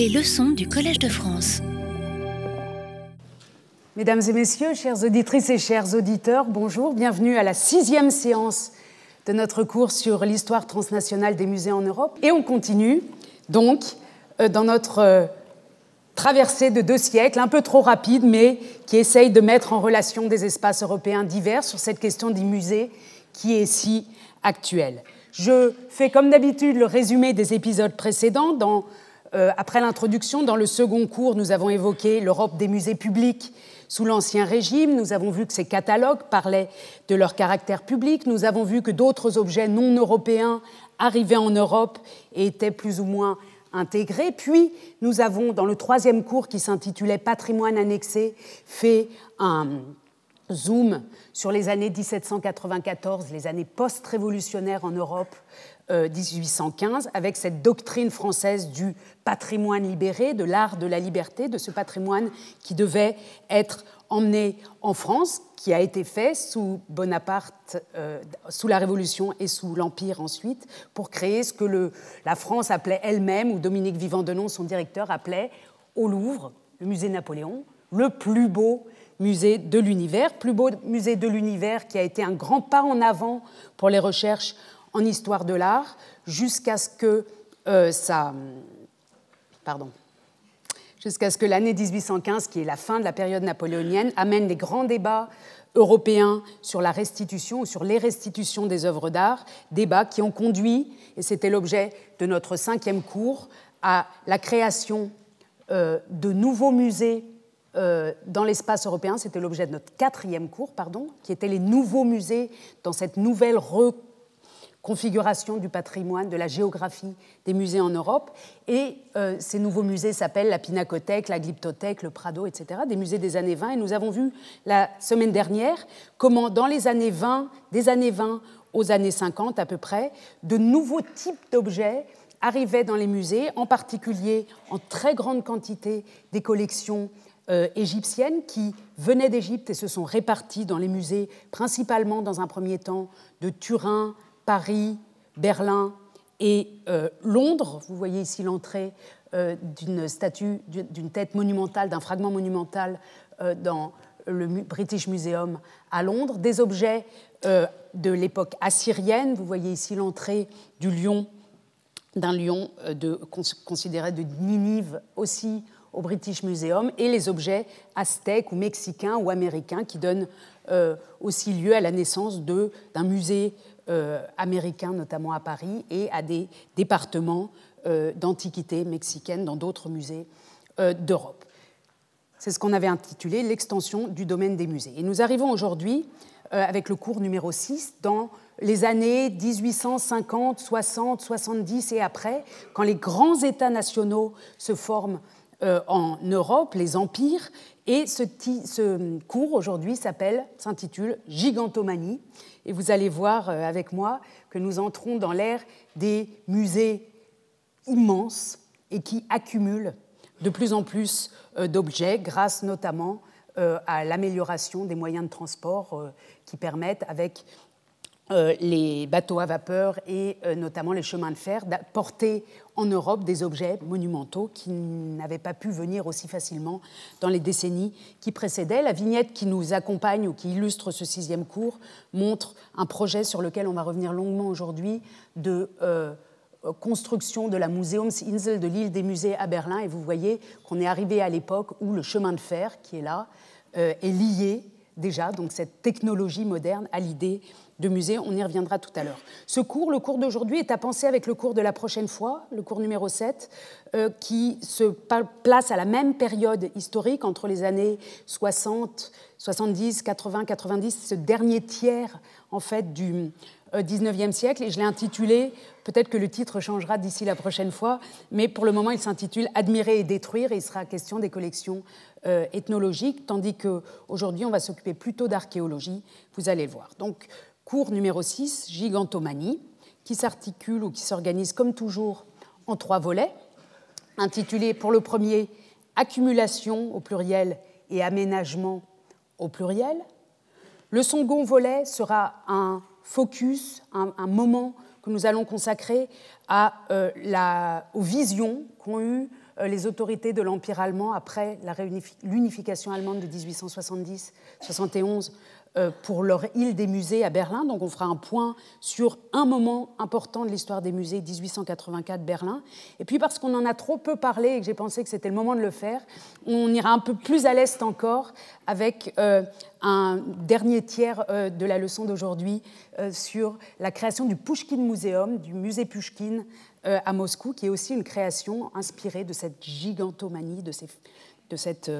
Les leçons du Collège de France. Mesdames et messieurs, chères auditrices et chers auditeurs, bonjour, bienvenue à la sixième séance de notre cours sur l'histoire transnationale des musées en Europe. Et on continue donc euh, dans notre euh, traversée de deux siècles, un peu trop rapide, mais qui essaye de mettre en relation des espaces européens divers sur cette question des musées qui est si actuelle. Je fais comme d'habitude le résumé des épisodes précédents. Dans, euh, après l'introduction, dans le second cours, nous avons évoqué l'Europe des musées publics sous l'Ancien Régime. Nous avons vu que ces catalogues parlaient de leur caractère public. Nous avons vu que d'autres objets non européens arrivaient en Europe et étaient plus ou moins intégrés. Puis, nous avons, dans le troisième cours qui s'intitulait Patrimoine annexé, fait un zoom sur les années 1794, les années post-révolutionnaires en Europe, 1815, euh, avec cette doctrine française du patrimoine libéré, de l'art de la liberté, de ce patrimoine qui devait être emmené en France, qui a été fait sous Bonaparte, euh, sous la Révolution et sous l'Empire ensuite, pour créer ce que la France appelait elle-même, ou Dominique Vivant-Denon, son directeur, appelait au Louvre, le musée Napoléon, le plus beau musée de l'univers, plus beau musée de l'univers qui a été un grand pas en avant pour les recherches en histoire de l'art, jusqu'à ce que euh, l'année 1815, qui est la fin de la période napoléonienne, amène les grands débats européens sur la restitution ou sur les restitutions des œuvres d'art, débats qui ont conduit, et c'était l'objet de notre cinquième cours, à la création euh, de nouveaux musées euh, dans l'espace européen, c'était l'objet de notre quatrième cours, pardon, qui étaient les nouveaux musées dans cette nouvelle reconfiguration du patrimoine, de la géographie des musées en Europe. Et euh, ces nouveaux musées s'appellent la Pinacothèque, la Glyptothèque, le Prado, etc., des musées des années 20. Et nous avons vu la semaine dernière comment, dans les années 20, des années 20 aux années 50 à peu près, de nouveaux types d'objets arrivaient dans les musées, en particulier en très grande quantité des collections euh, égyptiennes qui venaient d'Égypte et se sont réparties dans les musées, principalement dans un premier temps de Turin, Paris, Berlin et euh, Londres. Vous voyez ici l'entrée euh, d'une statue, d'une tête monumentale, d'un fragment monumental dans le British Museum à Londres. Des objets de l'époque assyrienne. Vous voyez ici l'entrée du lion, d'un lion considéré de Ninive aussi au British Museum et les objets aztèques ou mexicains ou américains qui donnent euh, aussi lieu à la naissance d'un musée euh, américain, notamment à Paris, et à des départements euh, d'antiquité mexicaine dans d'autres musées d'Europe. C'est ce qu'on avait intitulé l'extension du domaine des musées. Et nous arrivons aujourd'hui, avec le cours numéro 6, dans les années 1850, 60, 70 et après, quand les grands États nationaux se forment euh, en Europe, les empires, et ce, cours aujourd'hui s'appelle, s'intitule Gigantomanie, et vous allez voir euh, avec moi que nous entrons dans l'ère des musées immenses et qui accumulent de plus en plus euh, d'objets grâce notamment à l'amélioration des moyens de transport qui permettent, avec euh, les bateaux à vapeur et euh, notamment les chemins de fer, porter en Europe des objets monumentaux qui n'avaient pas pu venir aussi facilement dans les décennies qui précédaient. La vignette qui nous accompagne ou qui illustre ce sixième cours montre un projet sur lequel on va revenir longuement aujourd'hui de euh, construction de la Museumsinsel de l'île des musées à Berlin. Et vous voyez qu'on est arrivé à l'époque où le chemin de fer qui est là est lié déjà, donc cette technologie moderne, à l'idée de musée. On y reviendra tout à l'heure. Ce cours, le cours d'aujourd'hui, est à penser avec le cours de la prochaine fois, le cours numéro 7, euh, qui se place à la même période historique entre les années 60, 70, 80, 90, ce dernier tiers en fait du 19e euh, siècle. Et je l'ai intitulé, peut-être que le titre changera d'ici la prochaine fois, mais pour le moment il s'intitule Admirer et détruire et il sera question des collections euh, ethnologiques, tandis qu'aujourd'hui on va s'occuper plutôt d'archéologie, vous allez le voir. Donc cours numéro 6, Gigantomanie, qui s'articule ou qui s'organise comme toujours en trois volets, intitulés pour le premier Accumulation au pluriel et aménagement au pluriel. Le second volet sera un focus, un, moment que nous allons consacrer euh, aux visions qu'ont eu les autorités de l'Empire allemand, après l'unification allemande de 1870-71, euh, pour leur île des musées à Berlin. Donc on fera un point sur un moment important de l'histoire des musées, 1884 Berlin. Et puis parce qu'on en a trop peu parlé et que j'ai pensé que c'était le moment de le faire, on ira un peu plus à l'est encore avec euh, un dernier tiers euh, de la leçon d'aujourd'hui sur la création du Pushkin Museum, du musée Pushkin à Moscou, qui est aussi une création inspirée de cette gigantomanie, de, cette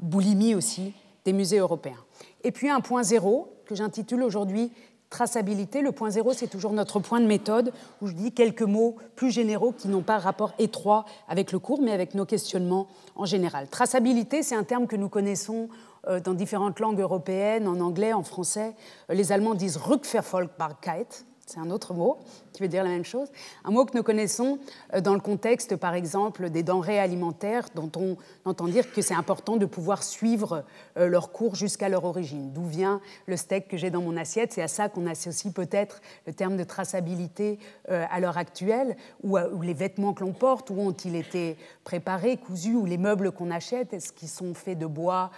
boulimie aussi des musées européens. Et puis un point zéro que j'intitule aujourd'hui traçabilité. Le point zéro, c'est toujours notre point de méthode où je dis quelques mots plus généraux qui n'ont pas rapport étroit avec le cours, mais avec nos questionnements en général. Traçabilité, c'est un terme que nous connaissons euh, dans différentes langues européennes, en anglais, en français. Les Allemands disent Rückverfolgbarkeit, c'est un autre mot qui veut dire la même chose. Un mot que nous connaissons euh, dans le contexte, par exemple, des denrées alimentaires, dont on entend dire que c'est important de pouvoir suivre euh, leur cours jusqu'à leur origine. D'où vient le steak que j'ai dans mon assiette? C'est à ça qu'on associe peut-être le terme de traçabilité euh, à l'heure actuelle, ou, les vêtements que l'on porte, où ont-ils été préparés, cousus, ou les meubles qu'on achète, est-ce qu'ils sont faits de bois,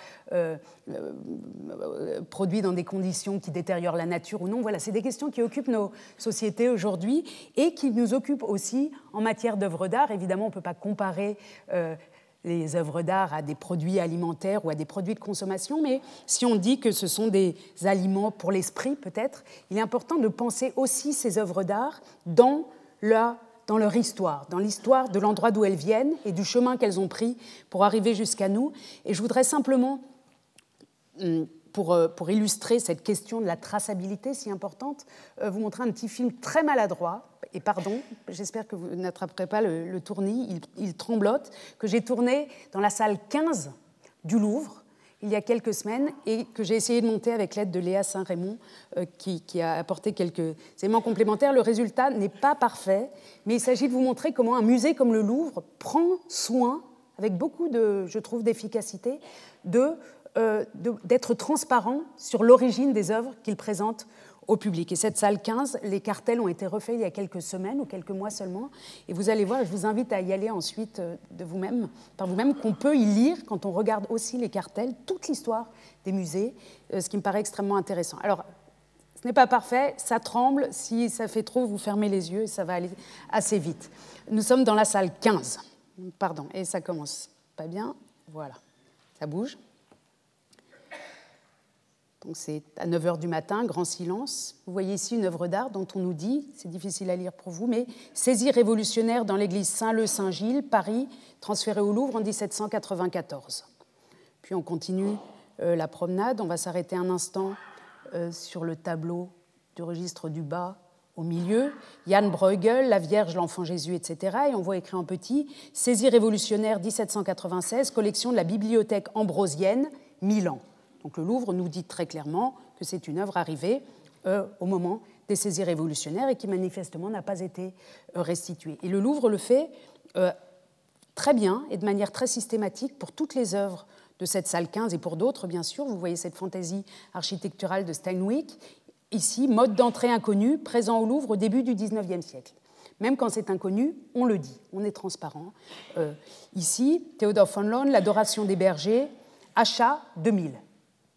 produits dans des conditions qui détériorent la nature ou non? Voilà, c'est des questions qui occupent nos sociétés aujourd'hui et qui nous occupe aussi en matière d'œuvres d'art. Évidemment, on ne peut pas comparer euh, les œuvres d'art à des produits alimentaires ou à des produits de consommation, mais si on dit que ce sont des aliments pour l'esprit, peut-être, il est important de penser aussi ces œuvres d'art dans, dans leur histoire, dans l'histoire de l'endroit d'où elles viennent et du chemin qu'elles ont pris pour arriver jusqu'à nous. Et je voudrais simplement euh, pour, illustrer cette question de la traçabilité si importante, euh, vous montrer un petit film très maladroit, et pardon, j'espère que vous n'attraperez pas le, tournis, il, tremblote, que j'ai tourné dans la salle 15 du Louvre il y a quelques semaines et que j'ai essayé de monter avec l'aide de Léa Saint-Raymond euh, qui, qui, a apporté quelques éléments complémentaires. Le résultat n'est pas parfait, mais il s'agit de vous montrer comment un musée comme le Louvre prend soin, avec beaucoup de, je trouve, d'efficacité, de d'être transparent sur l'origine des œuvres qu'il présente au public. Et cette salle 15, les cartels ont été refaits il y a quelques semaines ou quelques mois seulement. Et vous allez voir, je vous invite à y aller ensuite euh, de vous-même, par vous-même, qu'on peut y lire quand on regarde aussi les cartels, toute l'histoire des musées, euh, ce qui me paraît extrêmement intéressant. Alors, ce n'est pas parfait, ça tremble. Si ça fait trop, vous fermez les yeux et ça va aller assez vite. Nous sommes dans la salle 15. Pardon, et ça commence pas bien. Voilà, ça bouge. C'est à 9h du matin, grand silence. Vous voyez ici une œuvre d'art dont on nous dit, c'est difficile à lire pour vous, mais saisie révolutionnaire dans l'église Saint-Leu-Saint-Gilles, Paris, transférée au Louvre en 1794. Puis on continue euh, la promenade, on va s'arrêter un instant euh, sur le tableau du registre du bas au milieu, Jan Bruegel, La Vierge, l'Enfant Jésus, etc. Et on voit écrit en petit Saisie révolutionnaire 1796, collection de la bibliothèque ambrosienne, Milan. Donc le Louvre nous dit très clairement que c'est une œuvre arrivée euh, au moment des saisies révolutionnaires et qui manifestement n'a pas été euh, restituée. Et le Louvre le fait euh, très bien et de manière très systématique pour toutes les œuvres de cette salle 15 et pour d'autres, bien sûr. Vous voyez cette fantaisie architecturale de Steinwick. Ici, mode d'entrée inconnu, présent au Louvre au début du XIXe siècle. Même quand c'est inconnu, on le dit, on est transparent. ici, Théodore von Loon, L'adoration des bergers, achat 2000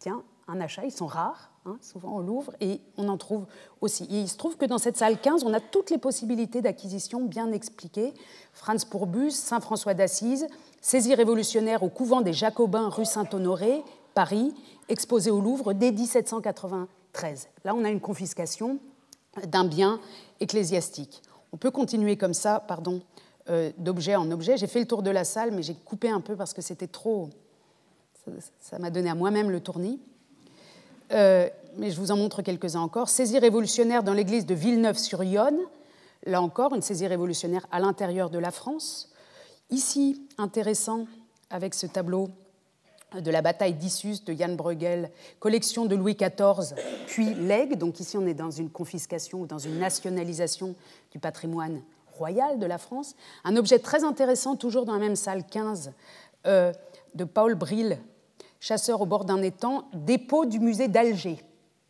tiens, un achat, ils sont rares, hein, souvent au Louvre, et on en trouve aussi. Et il se trouve que dans cette salle 15, on a toutes les possibilités d'acquisition bien expliquées. Franz Pourbus, Saint-François d'Assise, saisie révolutionnaire au couvent des Jacobins rue Saint-Honoré, Paris, exposé au Louvre dès 1793. Là, on a une confiscation d'un bien ecclésiastique. On peut continuer comme ça, pardon, euh, d'objet en objet. J'ai fait le tour de la salle, mais j'ai coupé un peu parce que c'était trop, ça m'a donné à moi-même le tournis. Euh, mais je vous en montre quelques-uns encore. Saisie révolutionnaire dans l'église de Villeneuve-sur-Yonne. Là encore, une saisie révolutionnaire à l'intérieur de la France. Ici, intéressant, avec ce tableau de la bataille d'Issus de Jan Bruegel, collection de Louis XIV, puis legs. Donc ici, on est dans une confiscation ou dans une nationalisation du patrimoine royal de la France. Un objet très intéressant, toujours dans la même salle 15, euh, de Paul Brill, chasseur au bord d'un étang, dépôt du musée d'Alger.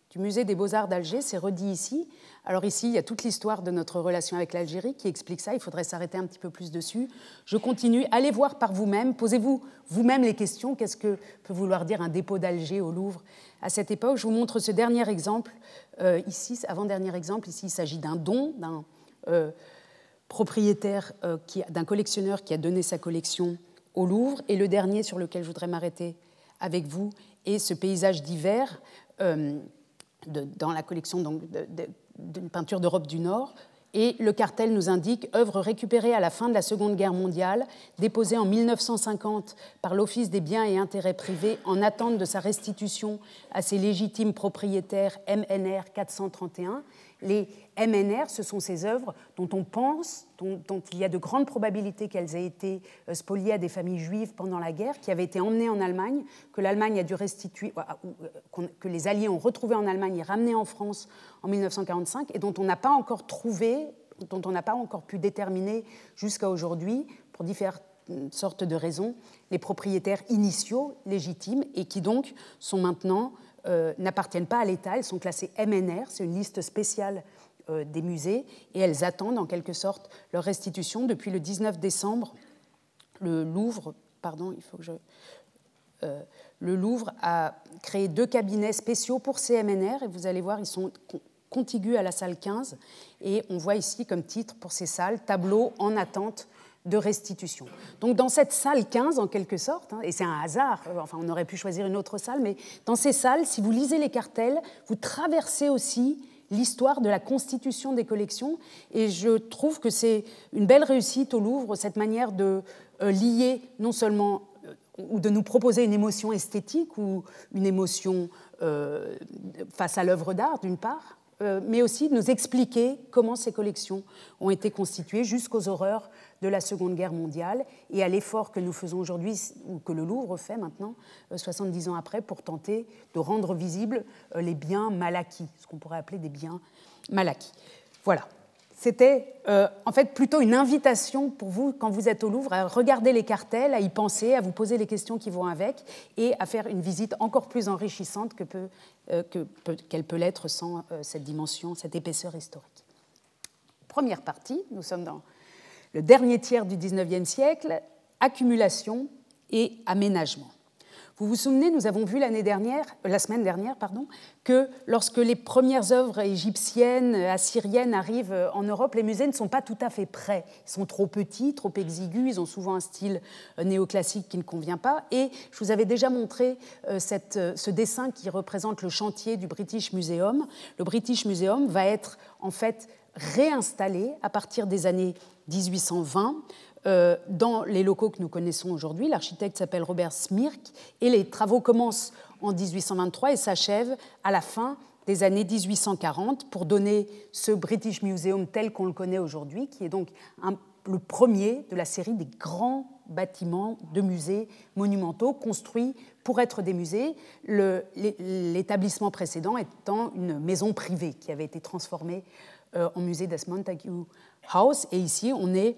du musée des beaux-arts d'Alger, c'est redit ici. Alors ici, il y a toute l'histoire de notre relation avec l'Algérie qui explique ça, il faudrait s'arrêter un petit peu plus dessus. Je continue, allez voir par vous-même, posez-vous vous-même les questions, qu'est-ce que peut vouloir dire un dépôt d'Alger au Louvre à cette époque? Je vous montre ce dernier exemple, euh, ici, avant-dernier exemple, ici il s'agit d'un don d'un euh, propriétaire, euh, d'un collectionneur qui a donné sa collection au Louvre, et le dernier sur lequel je voudrais m'arrêter avec vous est ce paysage d'hiver dans la collection d'une peinture d'Europe du Nord. Et le cartel nous indique œuvre récupérée à la fin de la Seconde Guerre mondiale, déposée en 1950 par l'Office des biens et intérêts privés en attente de sa restitution à ses légitimes propriétaires MNR 431 les MNR, ce sont ces œuvres dont on pense, dont, il y a de grandes probabilités qu'elles aient été euh, spoliées à des familles juives pendant la guerre, qui avaient été emmenées en Allemagne, que l'Allemagne a dû restituer, euh, que les Alliés ont retrouvées en Allemagne et ramenées en France en 1945, et dont on n'a pas encore trouvé, dont on n'a pas encore pu déterminer jusqu'à aujourd'hui, pour différentes sortes de raisons, les propriétaires initiaux légitimes, et qui donc sont maintenant euh, n'appartiennent pas à l'État, elles sont classées MNR, c'est une liste spéciale euh, des musées, et elles attendent en quelque sorte leur restitution. Depuis le 19 décembre, le Louvre, pardon, il faut que je, euh, le Louvre a créé deux cabinets spéciaux pour ces MNR, et vous allez voir, ils sont contigus à la salle 15, et on voit ici comme titre pour ces salles, tableau en attente de restitution. Donc dans cette salle 15, en quelque sorte, hein, et c'est un hasard, euh, enfin on aurait pu choisir une autre salle, mais dans ces salles, si vous lisez les cartels, vous traversez aussi l'histoire de la constitution des collections, et je trouve que c'est une belle réussite au Louvre, cette manière de euh, lier non seulement euh, ou de nous proposer une émotion esthétique ou une émotion face à l'œuvre d'art, d'une part, mais aussi de nous expliquer comment ces collections ont été constituées jusqu'aux horreurs de la Seconde Guerre mondiale et à l'effort que nous faisons aujourd'hui, ou que le Louvre fait maintenant, 70 euh, ans après, pour tenter de rendre visibles euh, les biens mal acquis, ce qu'on pourrait appeler des biens mal acquis. Voilà. C'était euh, en fait plutôt une invitation pour vous, quand vous êtes au Louvre, à regarder les cartels, à y penser, à vous poser les questions qui vont avec et à faire une visite encore plus enrichissante qu'elle peut, que peut l'être sans cette dimension, cette épaisseur historique. Première partie, nous sommes dans le dernier tiers du XIXe siècle, accumulation et aménagement. Vous vous souvenez, nous avons vu l'année dernière, euh, la semaine dernière, pardon, que lorsque les premières œuvres égyptiennes, assyriennes arrivent euh, en Europe, les musées ne sont pas tout à fait prêts. Ils sont trop petits, trop exigus, ils ont souvent un style euh, néoclassique qui ne convient pas. Et je vous avais déjà montré ce dessin qui représente le chantier du British Museum. Le British Museum va être en fait réinstallé à partir des années 1820 euh, dans les locaux que nous connaissons aujourd'hui. L'architecte s'appelle Robert Smirk et les travaux commencent en 1823 et s'achèvent à la fin des années 1840 pour donner ce British Museum tel qu'on le connaît aujourd'hui, qui est donc le premier de la série des grands bâtiments de musées monumentaux construits pour être des musées, l'établissement précédent étant une maison privée qui avait été transformée euh, en musée des Montague House. Et ici, on est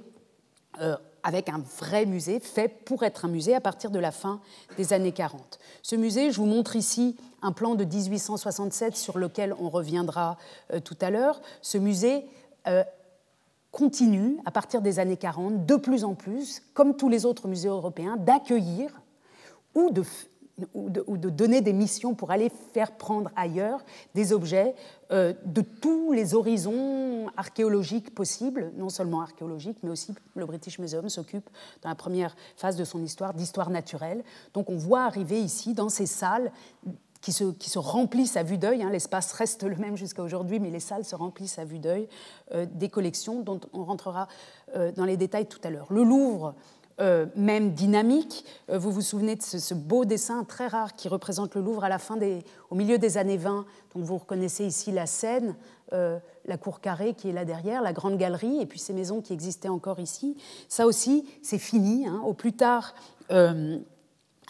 euh, avec un vrai musée fait pour être un musée à partir de la fin des années 40. Ce musée, je vous montre ici un plan de 1867 sur lequel on reviendra euh, tout à l'heure. Ce musée continue, à partir des années 40, de plus en plus, comme tous les autres musées européens, d'accueillir ou de ou de, donner des missions pour aller faire prendre ailleurs des objets euh, de tous les horizons archéologiques possibles, non seulement archéologiques, mais aussi le British Museum s'occupe dans la première phase de son histoire d'histoire naturelle. Donc on voit arriver ici dans ces salles qui se, qui se remplissent à vue d'œil, hein, l'espace reste le même jusqu'à aujourd'hui, mais les salles se remplissent à vue d'œil, euh, des collections dont on rentrera euh, dans les détails tout à l'heure. Le Louvre euh, même dynamique. Euh, vous vous souvenez de ce, beau dessin très rare qui représente le Louvre à la fin des, au milieu des années 20. Donc vous reconnaissez ici la Seine, euh, la cour carrée qui est là derrière, la grande galerie, et puis ces maisons qui existaient encore ici. Ça aussi, c'est fini. Hein. Au plus tard,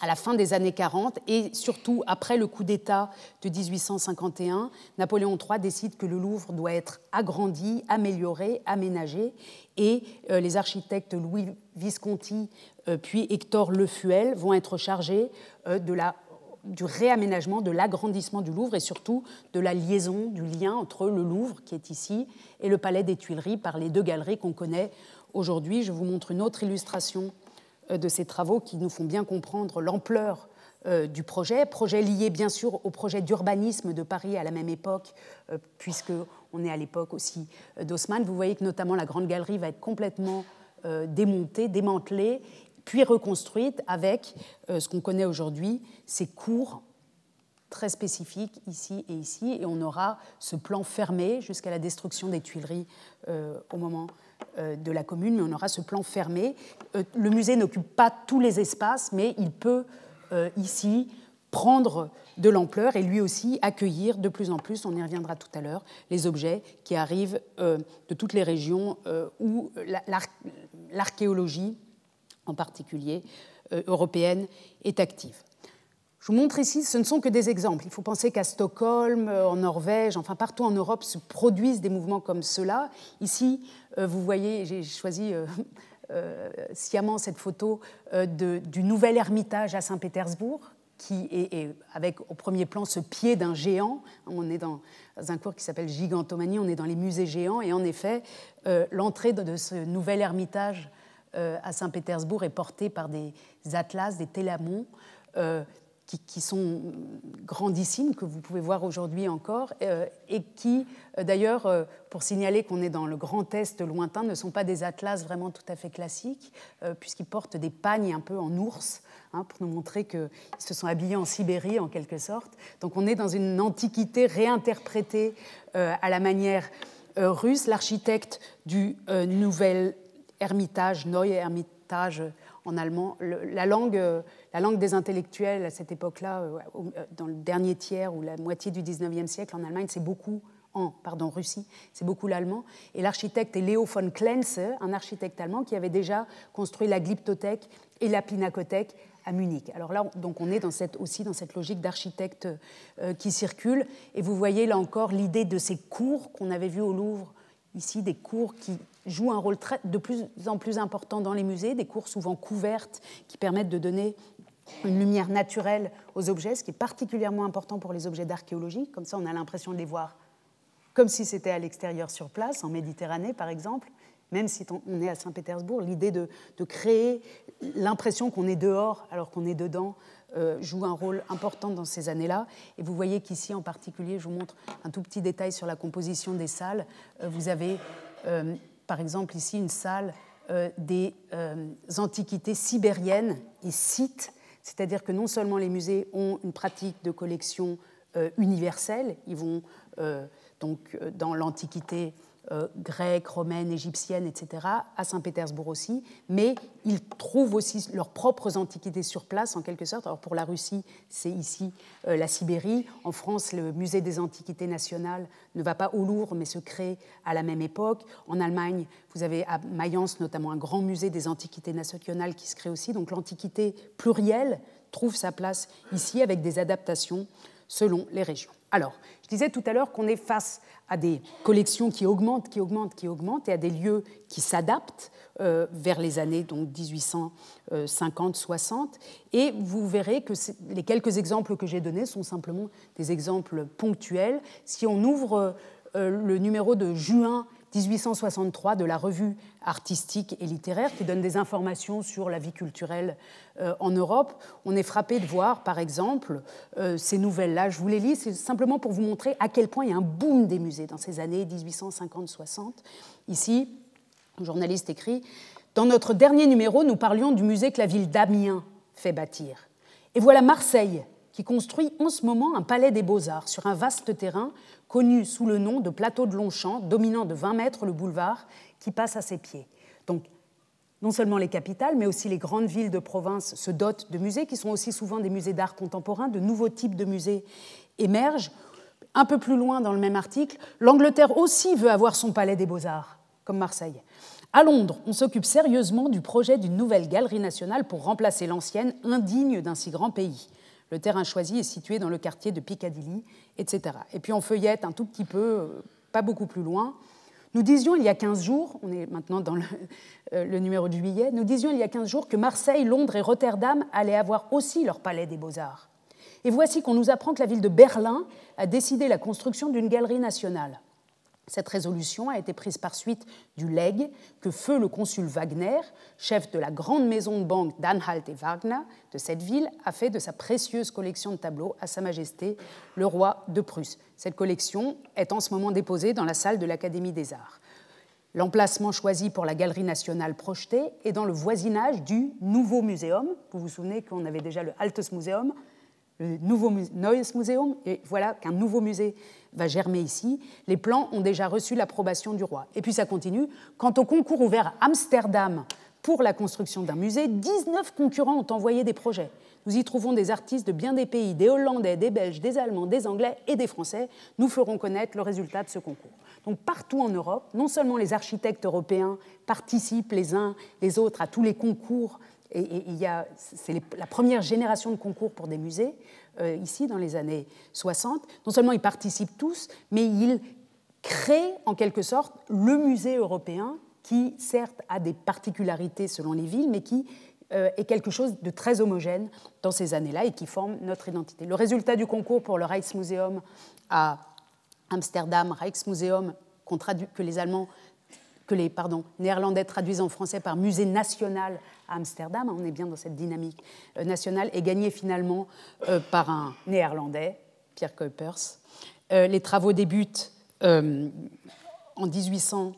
à la fin des années 40 et surtout après le coup d'État de 1851, Napoléon III décide que le Louvre doit être agrandi, amélioré, aménagé et euh, les architectes Louis Visconti euh, puis Hector Le Fuel vont être chargés euh, de la du réaménagement, de l'agrandissement du Louvre et surtout de la liaison, du lien entre le Louvre, qui est ici, et le Palais des Tuileries par les deux galeries qu'on connaît aujourd'hui. Je vous montre une autre illustration de ces travaux qui nous font bien comprendre l'ampleur euh, du projet, projet lié bien sûr au projet d'urbanisme de Paris à la même époque, euh, puisqu'on est à l'époque aussi d'Haussmann. Vous voyez que notamment la Grande Galerie va être complètement démontée, démantelée, puis reconstruite avec ce qu'on connaît aujourd'hui, ces cours très spécifiques ici et ici, et on aura ce plan fermé jusqu'à la destruction des Tuileries au moment euh, de la commune, mais on aura ce plan fermé. Euh, le musée n'occupe pas tous les espaces, mais il peut euh, ici prendre de l'ampleur et lui aussi accueillir de plus en plus, on y reviendra tout à l'heure, les objets qui arrivent de toutes les régions où l'archéologie, en particulier européenne, est active. Je vous montre ici, ce ne sont que des exemples. Il faut penser qu'à Stockholm, euh, en Norvège, enfin partout en Europe se produisent des mouvements comme cela. Ici, euh, vous voyez, j'ai choisi euh, sciemment cette photo du nouvel Ermitage à Saint-Pétersbourg, qui est, avec au premier plan ce pied d'un géant. On est dans un cours qui s'appelle Gigantomanie, on est dans les musées géants, et en effet, l'entrée de, ce nouvel Ermitage à Saint-Pétersbourg est portée par des atlas, des télamons qui, sont grandissimes, que vous pouvez voir aujourd'hui encore, euh, et qui, euh, d'ailleurs, euh, pour signaler qu'on est dans le Grand Est lointain, ne sont pas des atlas vraiment tout à fait classiques, puisqu'ils portent des pagnes un peu en ours, hein, pour nous montrer qu'ils se sont habillés en Sibérie, en quelque sorte. Donc on est dans une antiquité réinterprétée à la manière russe. L'architecte du nouvel Ermitage, Neue Ermitage en allemand, la langue la langue des intellectuels à cette époque-là, euh, euh, dans le dernier tiers ou la moitié du 19e siècle en Allemagne, c'est beaucoup en pardon, Russie, c'est beaucoup l'allemand. Et l'architecte est Leo von Klenze, un architecte allemand qui avait déjà construit la Glyptothèque et la Pinakothèque à Munich. Alors là, donc on est aussi dans cette logique d'architecte euh, qui circule. Et vous voyez là encore l'idée de ces cours qu'on avait vus au Louvre, ici des cours qui jouent un rôle de plus en plus important dans les musées, des cours souvent couvertes qui permettent de donner une lumière naturelle aux objets, ce qui est particulièrement important pour les objets d'archéologie. Comme ça, on a l'impression de les voir comme si c'était à l'extérieur sur place, en Méditerranée par exemple. Même si on est à Saint-Pétersbourg, l'idée de, créer l'impression qu'on est dehors alors qu'on est dedans euh, joue un rôle important dans ces années-là. Et vous voyez qu'ici en particulier, je vous montre un tout petit détail sur la composition des salles. Euh, vous avez euh, par exemple ici une salle des antiquités sibériennes et sites c'est-à-dire que non seulement les musées ont une pratique de collection euh, universelle, ils vont euh, donc euh, dans l'Antiquité grecque, romaine, égyptienne, etc., à Saint-Pétersbourg aussi, mais ils trouvent aussi leurs propres antiquités sur place, en quelque sorte. Alors pour la Russie, c'est ici la Sibérie. En France, le musée des antiquités nationales ne va pas au Louvre, mais se crée à la même époque. En Allemagne, vous avez à Mayence notamment un grand musée des antiquités nationales qui se crée aussi. Donc l'antiquité plurielle trouve sa place ici avec des adaptations selon les régions. Alors, je disais tout à l'heure qu'on est face à des collections qui augmentent, qui augmentent, qui augmentent, et à des lieux qui s'adaptent euh, vers les années donc 1850-60. Et vous verrez que les quelques exemples que j'ai donnés sont simplement des exemples ponctuels. Si on ouvre euh, le numéro de juin 1863 de la revue artistique et littéraire qui donne des informations sur la vie culturelle euh, en Europe. On est frappé de voir, par exemple, euh, ces nouvelles-là. Je vous les lis, c'est simplement pour vous montrer à quel point il y a un boom des musées dans ces années 1850-60. Ici, un journaliste écrit Dans notre dernier numéro, nous parlions du musée que la ville d'Amiens fait bâtir. Et voilà Marseille qui construit en ce moment un palais des beaux-arts sur un vaste terrain connu sous le nom de plateau de Longchamp, dominant de 20 mètres le boulevard qui passe à ses pieds. Donc, non seulement les capitales, mais aussi les grandes villes de province se dotent de musées, qui sont aussi souvent des musées d'art contemporain. De nouveaux types de musées émergent. Un peu plus loin dans le même article, l'Angleterre aussi veut avoir son palais des beaux-arts, comme Marseille. À Londres, on s'occupe sérieusement du projet d'une nouvelle galerie nationale pour remplacer l'ancienne, indigne d'un si grand pays. Le terrain choisi est situé dans le quartier de Piccadilly, etc. Et puis on feuillette un tout petit peu, euh, pas beaucoup plus loin. Nous disions il y a 15 jours, on est maintenant dans euh, le, numéro de juillet, nous disions il y a 15 jours que Marseille, Londres et Rotterdam allaient avoir aussi leur palais des beaux-arts. Et voici qu'on nous apprend que la ville de Berlin a décidé la construction d'une galerie nationale. Cette résolution a été prise par suite du legs que feu le consul Wagner, chef de la grande maison de banque d'Anhalt et Wagner de cette ville, a fait de sa précieuse collection de tableaux à Sa Majesté le roi de Prusse. Cette collection est en ce moment déposée dans la salle de l'Académie des Arts. L'emplacement choisi pour la Galerie nationale projetée est dans le voisinage du nouveau muséum. Vous vous souvenez qu'on avait déjà le Altes Museum, le nouveau Neues Museum, et voilà qu'un nouveau musée va germer ici. Les plans ont déjà reçu l'approbation du roi. Et puis ça continue. Quant au concours ouvert à Amsterdam pour la construction d'un musée, 19 concurrents ont envoyé des projets. Nous y trouvons des artistes de bien des pays, des Hollandais, des Belges, des Allemands, des Anglais et des Français. Nous ferons connaître le résultat de ce concours. Donc partout en Europe, non seulement les architectes européens participent les uns les autres à tous les concours, et, c'est la première génération de concours pour des musées, euh, ici dans les années 60, non seulement ils participent tous, mais ils créent en quelque sorte le musée européen qui certes a des particularités selon les villes, mais qui euh, est quelque chose de très homogène dans ces années-là et qui forme notre identité. Le résultat du concours pour le Rijksmuseum à Amsterdam, Rijksmuseum, que les Allemands, que les Néerlandais traduisent en français par Musée national à Amsterdam, on est bien dans cette dynamique euh, nationale, est gagné finalement euh, par un Néerlandais, Pierre Kuipers. les travaux débutent en 1800.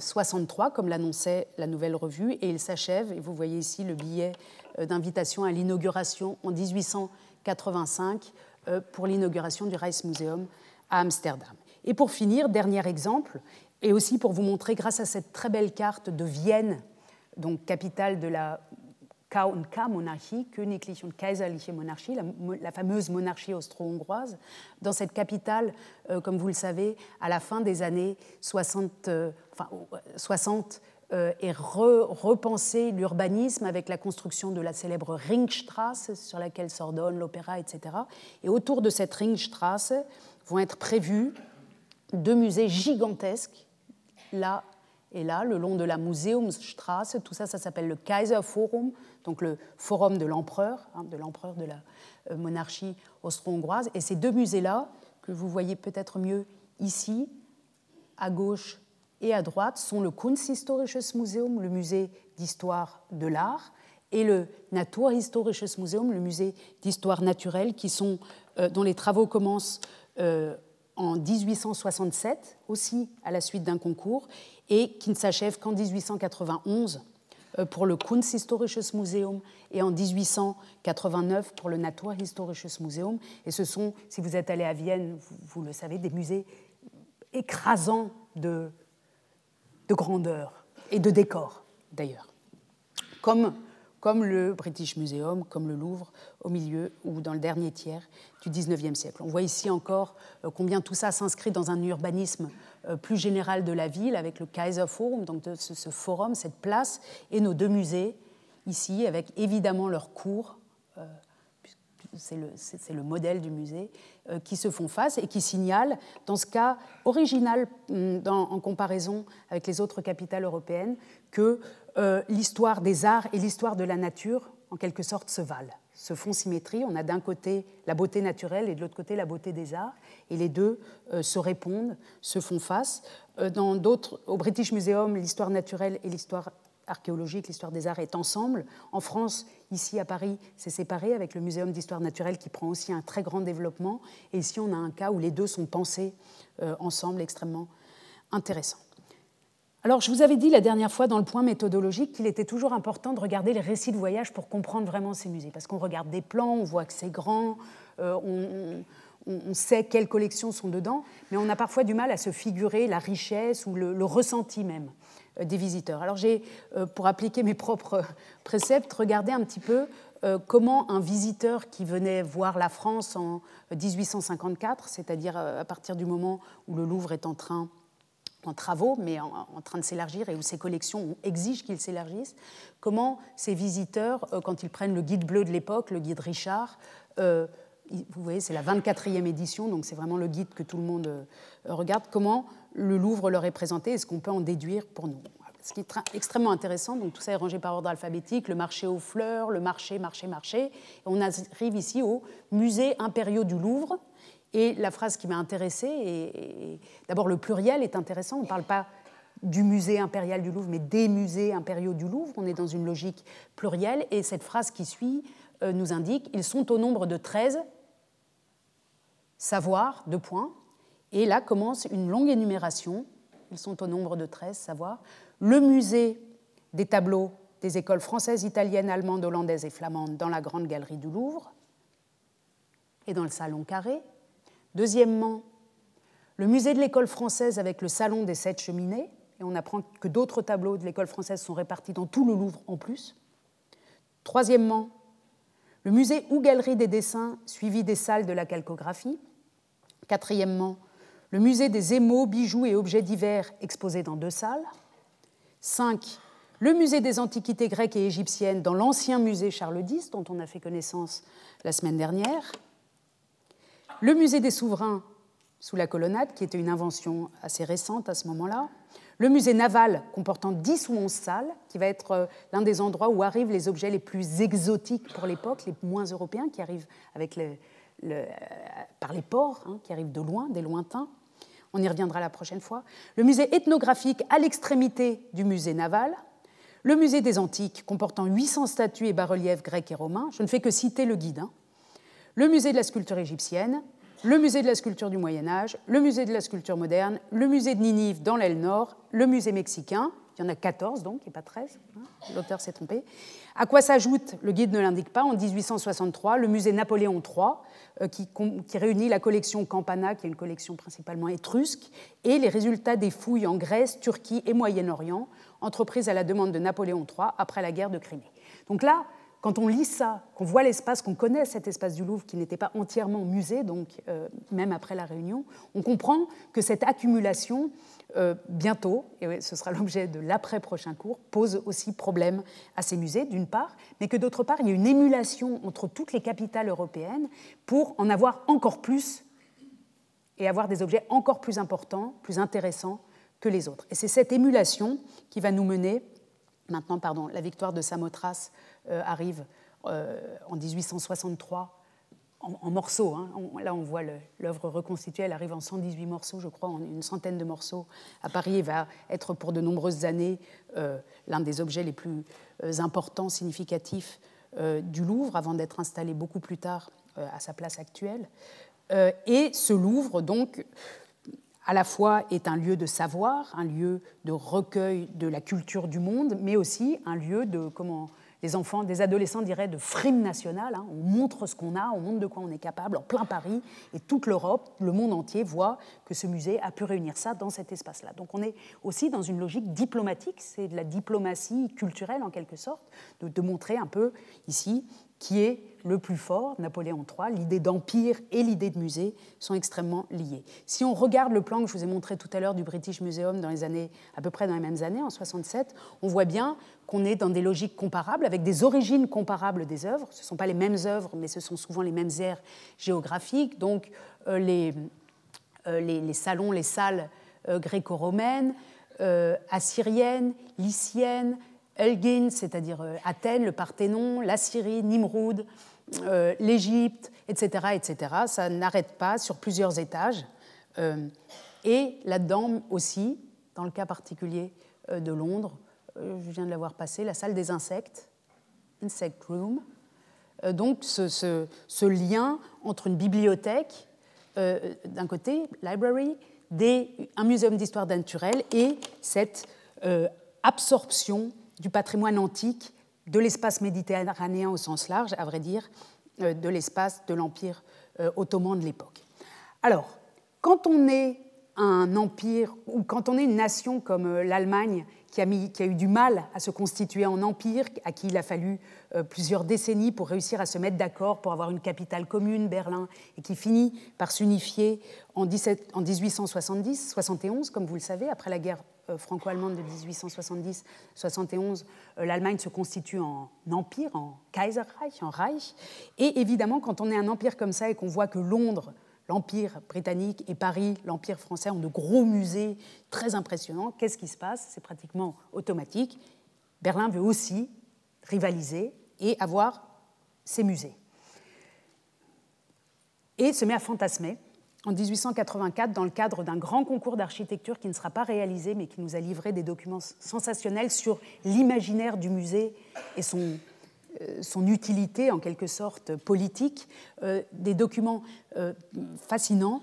63, comme l'annonçait la nouvelle revue, et il s'achève, et vous voyez ici le billet euh, d'invitation à l'inauguration en 1885 euh, pour l'inauguration du Rijksmuseum à Amsterdam. Et pour finir, dernier exemple, et aussi pour vous montrer, grâce à cette très belle carte de Vienne, donc capitale de la K-Monarchie, Monarchie, la, fameuse monarchie austro-hongroise. Dans cette capitale, euh, comme vous le savez, à la fin des années 60, euh, enfin, 60 euh, repensé l'urbanisme avec la construction de la célèbre Ringstrasse sur laquelle s'ordonne l'opéra, etc. Et autour de cette Ringstrasse vont être prévus deux musées gigantesques, là et là, le long de la Museumsstraße, tout ça, ça s'appelle le Kaiserforum, donc le forum de l'empereur, hein, de l'empereur de la euh, monarchie austro-hongroise. Et ces deux musées-là, que vous voyez peut-être mieux ici, à gauche et à droite, sont le Kunsthistorisches Museum, le musée d'histoire de l'art, et le Naturhistorisches Museum, le musée d'histoire naturelle, qui sont, euh, dont les travaux commencent euh, en 1867, aussi à la suite d'un concours, et qui ne s'achève qu'en 1891 euh, pour le Kunsthistorisches Museum et en 1889 pour le Naturhistorisches Museum. Et ce sont, si vous êtes allé à Vienne, vous, le savez, des musées écrasants de, de grandeur et de décor, d'ailleurs. Comme comme le British Museum, comme le Louvre, au milieu ou dans le dernier tiers du XIXe siècle. On voit ici encore euh, combien tout ça s'inscrit dans un urbanisme euh, plus général de la ville, avec le Kaiserforum, donc ce forum, cette place, et nos deux musées, ici, avec évidemment leurs cours, euh, c'est le, modèle du musée, qui se font face et qui signalent, dans ce cas original hum, en comparaison avec les autres capitales européennes, que euh, l'histoire des arts et l'histoire de la nature, en quelque sorte, se valent, se font symétrie. On a d'un côté la beauté naturelle et de l'autre côté la beauté des arts, et les deux euh, se répondent, se font face. Euh, dans d'autres, au British Museum, l'histoire naturelle et l'histoire archéologique, l'histoire des arts est ensemble. En France, ici à Paris, c'est séparé avec le Muséum d'histoire naturelle qui prend aussi un très grand développement. Et ici, on a un cas où les deux sont pensés ensemble, extrêmement intéressant. Alors, je vous avais dit la dernière fois dans le point méthodologique qu'il était toujours important de regarder les récits de voyage pour comprendre vraiment ces musées. Parce qu'on regarde des plans, on voit que c'est grand, euh, on, sait quelles collections sont dedans, mais on a parfois du mal à se figurer la richesse ou le, ressenti même euh, des visiteurs. Alors, j'ai, euh, pour appliquer mes propres préceptes, regardé un petit peu comment un visiteur qui venait voir la France en 1854, c'est-à-dire à partir du moment où le Louvre est en train en travaux, mais en, train de s'élargir et où ces collections exigent qu'ils s'élargissent, comment ces visiteurs, euh, quand ils prennent le guide bleu de l'époque, le guide Richard, euh, vous voyez, c'est la 24e édition, donc c'est vraiment le guide que tout le monde euh, regarde, comment le Louvre leur est présenté et ce qu'on peut en déduire pour nous? ce qui est extrêmement intéressant. Donc tout ça est rangé par ordre alphabétique, le marché aux fleurs, le marché, marché, marché. on arrive ici au musée impériaux du Louvre. Et la phrase qui m'a intéressée, d'abord le pluriel est intéressant, on ne parle pas du musée impérial du Louvre, mais des musées impériaux du Louvre. On est dans une logique plurielle. Et cette phrase qui suit euh, nous indique ils sont au nombre de 13 savoirs, deux points. Et là commence une longue énumération. Ils sont au nombre de 13 savoirs. Le musée des tableaux des écoles françaises, italiennes, allemandes, hollandaises et flamandes dans la grande galerie du Louvre et dans le salon carré. Deuxièmement, le musée de l'école française avec le salon des sept cheminées et on apprend que d'autres tableaux de l'école française sont répartis dans tout le Louvre en plus. Troisièmement, le musée ou galerie des dessins suivi des salles de la calcographie. Quatrièmement, le musée des émaux, bijoux et objets divers exposés dans deux salles. Cinq, le musée des antiquités grecques et égyptiennes dans l'ancien musée Charles X, dont on a fait connaissance la semaine dernière. Le musée des souverains sous la colonnade, qui était une invention assez récente à ce moment-là le musée naval comportant 10 ou 11 salles, qui va être euh, l'un des endroits où arrivent les objets les plus exotiques pour l'époque, les moins européens, qui arrivent euh, par les ports, hein, qui arrivent de loin, des lointains. On y reviendra la prochaine fois. Le musée ethnographique à l'extrémité du musée naval. Le musée des Antiques, comportant 800 statues et bas-reliefs grecs et romains. Je ne fais que citer le guide. Hein. Le musée de la sculpture égyptienne, le musée de la sculpture du Moyen Âge, le musée de la sculpture moderne, le musée de Ninive dans l'aile nord, le musée mexicain, il y en a 14 donc, et pas 13, hein, l'auteur s'est trompé. À quoi s'ajoute, le guide ne l'indique pas, en 1863, le musée Napoléon III, euh, qui, qui, réunit la collection Campana, qui est une collection principalement étrusque, et les résultats des fouilles en Grèce, Turquie et Moyen-Orient, entreprises à la demande de Napoléon III après la guerre de Crimée. Donc là, quand on lit ça, qu'on voit l'espace, qu'on connaît cet espace du Louvre qui n'était pas entièrement musée, donc euh, même après la Réunion, on comprend que cette accumulation, euh, bientôt, et ce sera l'objet de l'après-prochain cours, pose aussi problème à ces musées, d'une part, mais que d'autre part, il y a une émulation entre toutes les capitales européennes pour en avoir encore plus et avoir des objets encore plus importants, plus intéressants que les autres. Et c'est cette émulation qui va nous mener, maintenant, pardon, la victoire de Samothrace arrive euh, en 1863 en, morceaux. Hein. là, on voit l'œuvre reconstituée, elle arrive en 118 morceaux, je crois, en une centaine de morceaux à Paris et va être pour de nombreuses années euh, l'un des objets les plus importants, significatifs du Louvre, avant d'être installé beaucoup plus tard à sa place actuelle. et ce Louvre, donc, à la fois est un lieu de savoir, un lieu de recueil de la culture du monde, mais aussi un lieu de comment des enfants, des adolescents diraient de frime national. Hein. On montre ce qu'on a, on montre de quoi on est capable en plein Paris, et toute l'Europe, le monde entier voit que ce musée a pu réunir ça dans cet espace-là. Donc on est aussi dans une logique diplomatique, c'est de la diplomatie culturelle en quelque sorte, de montrer un peu ici qui est le plus fort, Napoléon III, l'idée d'empire et l'idée de musée sont extrêmement liées. Si on regarde le plan que je vous ai montré tout à l'heure du British Museum dans les années, à peu près dans les mêmes années, en 67, on voit bien qu'on est dans des logiques comparables, avec des origines comparables des œuvres. Ce ne sont pas les mêmes œuvres, mais ce sont souvent les mêmes aires géographiques. Donc euh, les, euh, les, les, salons, les salles euh, gréco-romaines, assyriennes, lyciennes, Elgin, c'est-à-dire euh, Athènes, le Parthénon, la Syrie, Nimroud, euh, l'Égypte, etc., etc. Ça n'arrête pas sur plusieurs étages. Euh, et là-dedans aussi, dans le cas particulier de Londres, je viens de l'avoir passé, la salle des insectes, Insect Room. donc ce, lien entre une bibliothèque, d'un côté, library, des, un muséum d'histoire naturelle et cette absorption du patrimoine antique, de l'espace méditerranéen au sens large, à vrai dire, euh, de l'espace de l'Empire euh, ottoman de l'époque. Alors, quand on est un empire, ou quand on est une nation comme euh, l'Allemagne, qui a, eu du mal à se constituer en empire, à qui il a fallu plusieurs décennies pour réussir à se mettre d'accord, pour avoir une capitale commune, Berlin, et qui finit par s'unifier en, en 1870, 71, comme vous le savez, après la guerre franco-allemande de 1870-71, euh, l'Allemagne se constitue en empire, en Kaiserreich, en Reich. Et évidemment, quand on est un empire comme ça et qu'on voit que Londres l'Empire britannique et Paris, l'Empire français, ont de gros musées très impressionnants. Qu'est-ce qui se passe? C'est pratiquement automatique. Berlin veut aussi rivaliser et avoir ses musées. Et se met à fantasmer en 1884 dans le cadre d'un grand concours d'architecture qui ne sera pas réalisé mais qui nous a livré des documents sensationnels sur l'imaginaire du musée et son, euh, son utilité en quelque sorte politique, euh, des documents euh, fascinants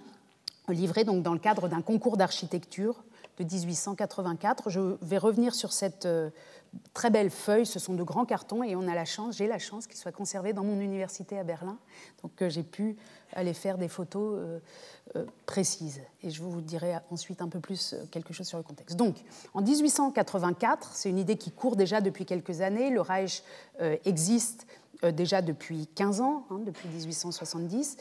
livrés donc dans le cadre d'un concours d'architecture de 1884. Je vais revenir sur cette très belle feuille, ce sont de grands cartons et on a la chance, j'ai la chance qu'ils soient conservés dans mon université à Berlin, donc j'ai pu aller faire des photos précises. Et je vous dirai ensuite un peu plus quelque chose sur le contexte. Donc, en 1884, c'est une idée qui court déjà depuis quelques années, le Reich existe déjà depuis 15 ans, hein, depuis 1870,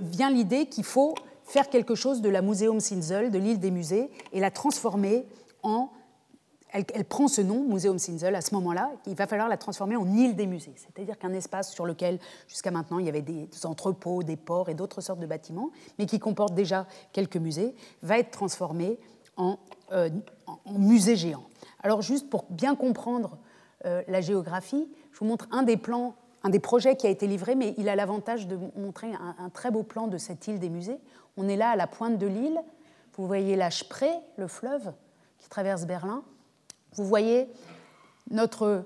vient l'idée qu'il faut faire quelque chose de la Museumsinsel, de l'île des musées, et la transformer en elle, prend ce nom, Museumsinsel, à ce moment-là, il va falloir la transformer en île des musées, c'est-à-dire qu'un espace sur lequel, jusqu'à maintenant, il y avait des entrepôts, des ports et d'autres sortes de bâtiments, mais qui comporte déjà quelques musées, va être transformé en, euh, musée géant. Alors, juste pour bien comprendre euh, la géographie, je vous montre un des plans, un des projets qui a été livré, mais il a l'avantage de montrer un, très beau plan de cette île des musées. On est là à la pointe de l'île, vous voyez la Spree, le fleuve qui traverse Berlin, vous voyez notre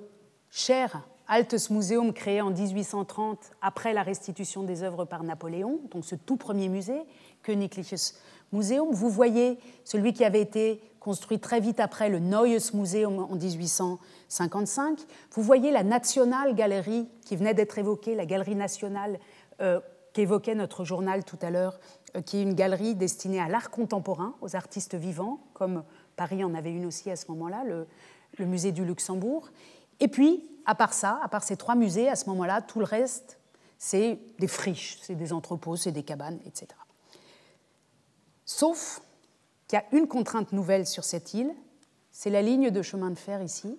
cher Altes Museum créé en 1830 après la restitution des œuvres par Napoléon, donc ce tout premier musée, Königliches Museum. Vous voyez celui qui avait été construit très vite après, le Neues Museum en 1855. Vous voyez la National Gallery qui venait d'être évoquée, la Galerie nationale euh, qu'évoquait notre journal tout à l'heure, euh, qui est une galerie destinée à l'art contemporain, aux artistes vivants, comme Paris en avait une aussi à ce moment-là, le, musée du Luxembourg. Et puis, à part ça, à part ces trois musées, à ce moment-là, tout le reste, c'est des friches, c'est des entrepôts, c'est des cabanes, etc. Sauf qu'il y a une contrainte nouvelle sur cette île, c'est la ligne de chemin de fer ici,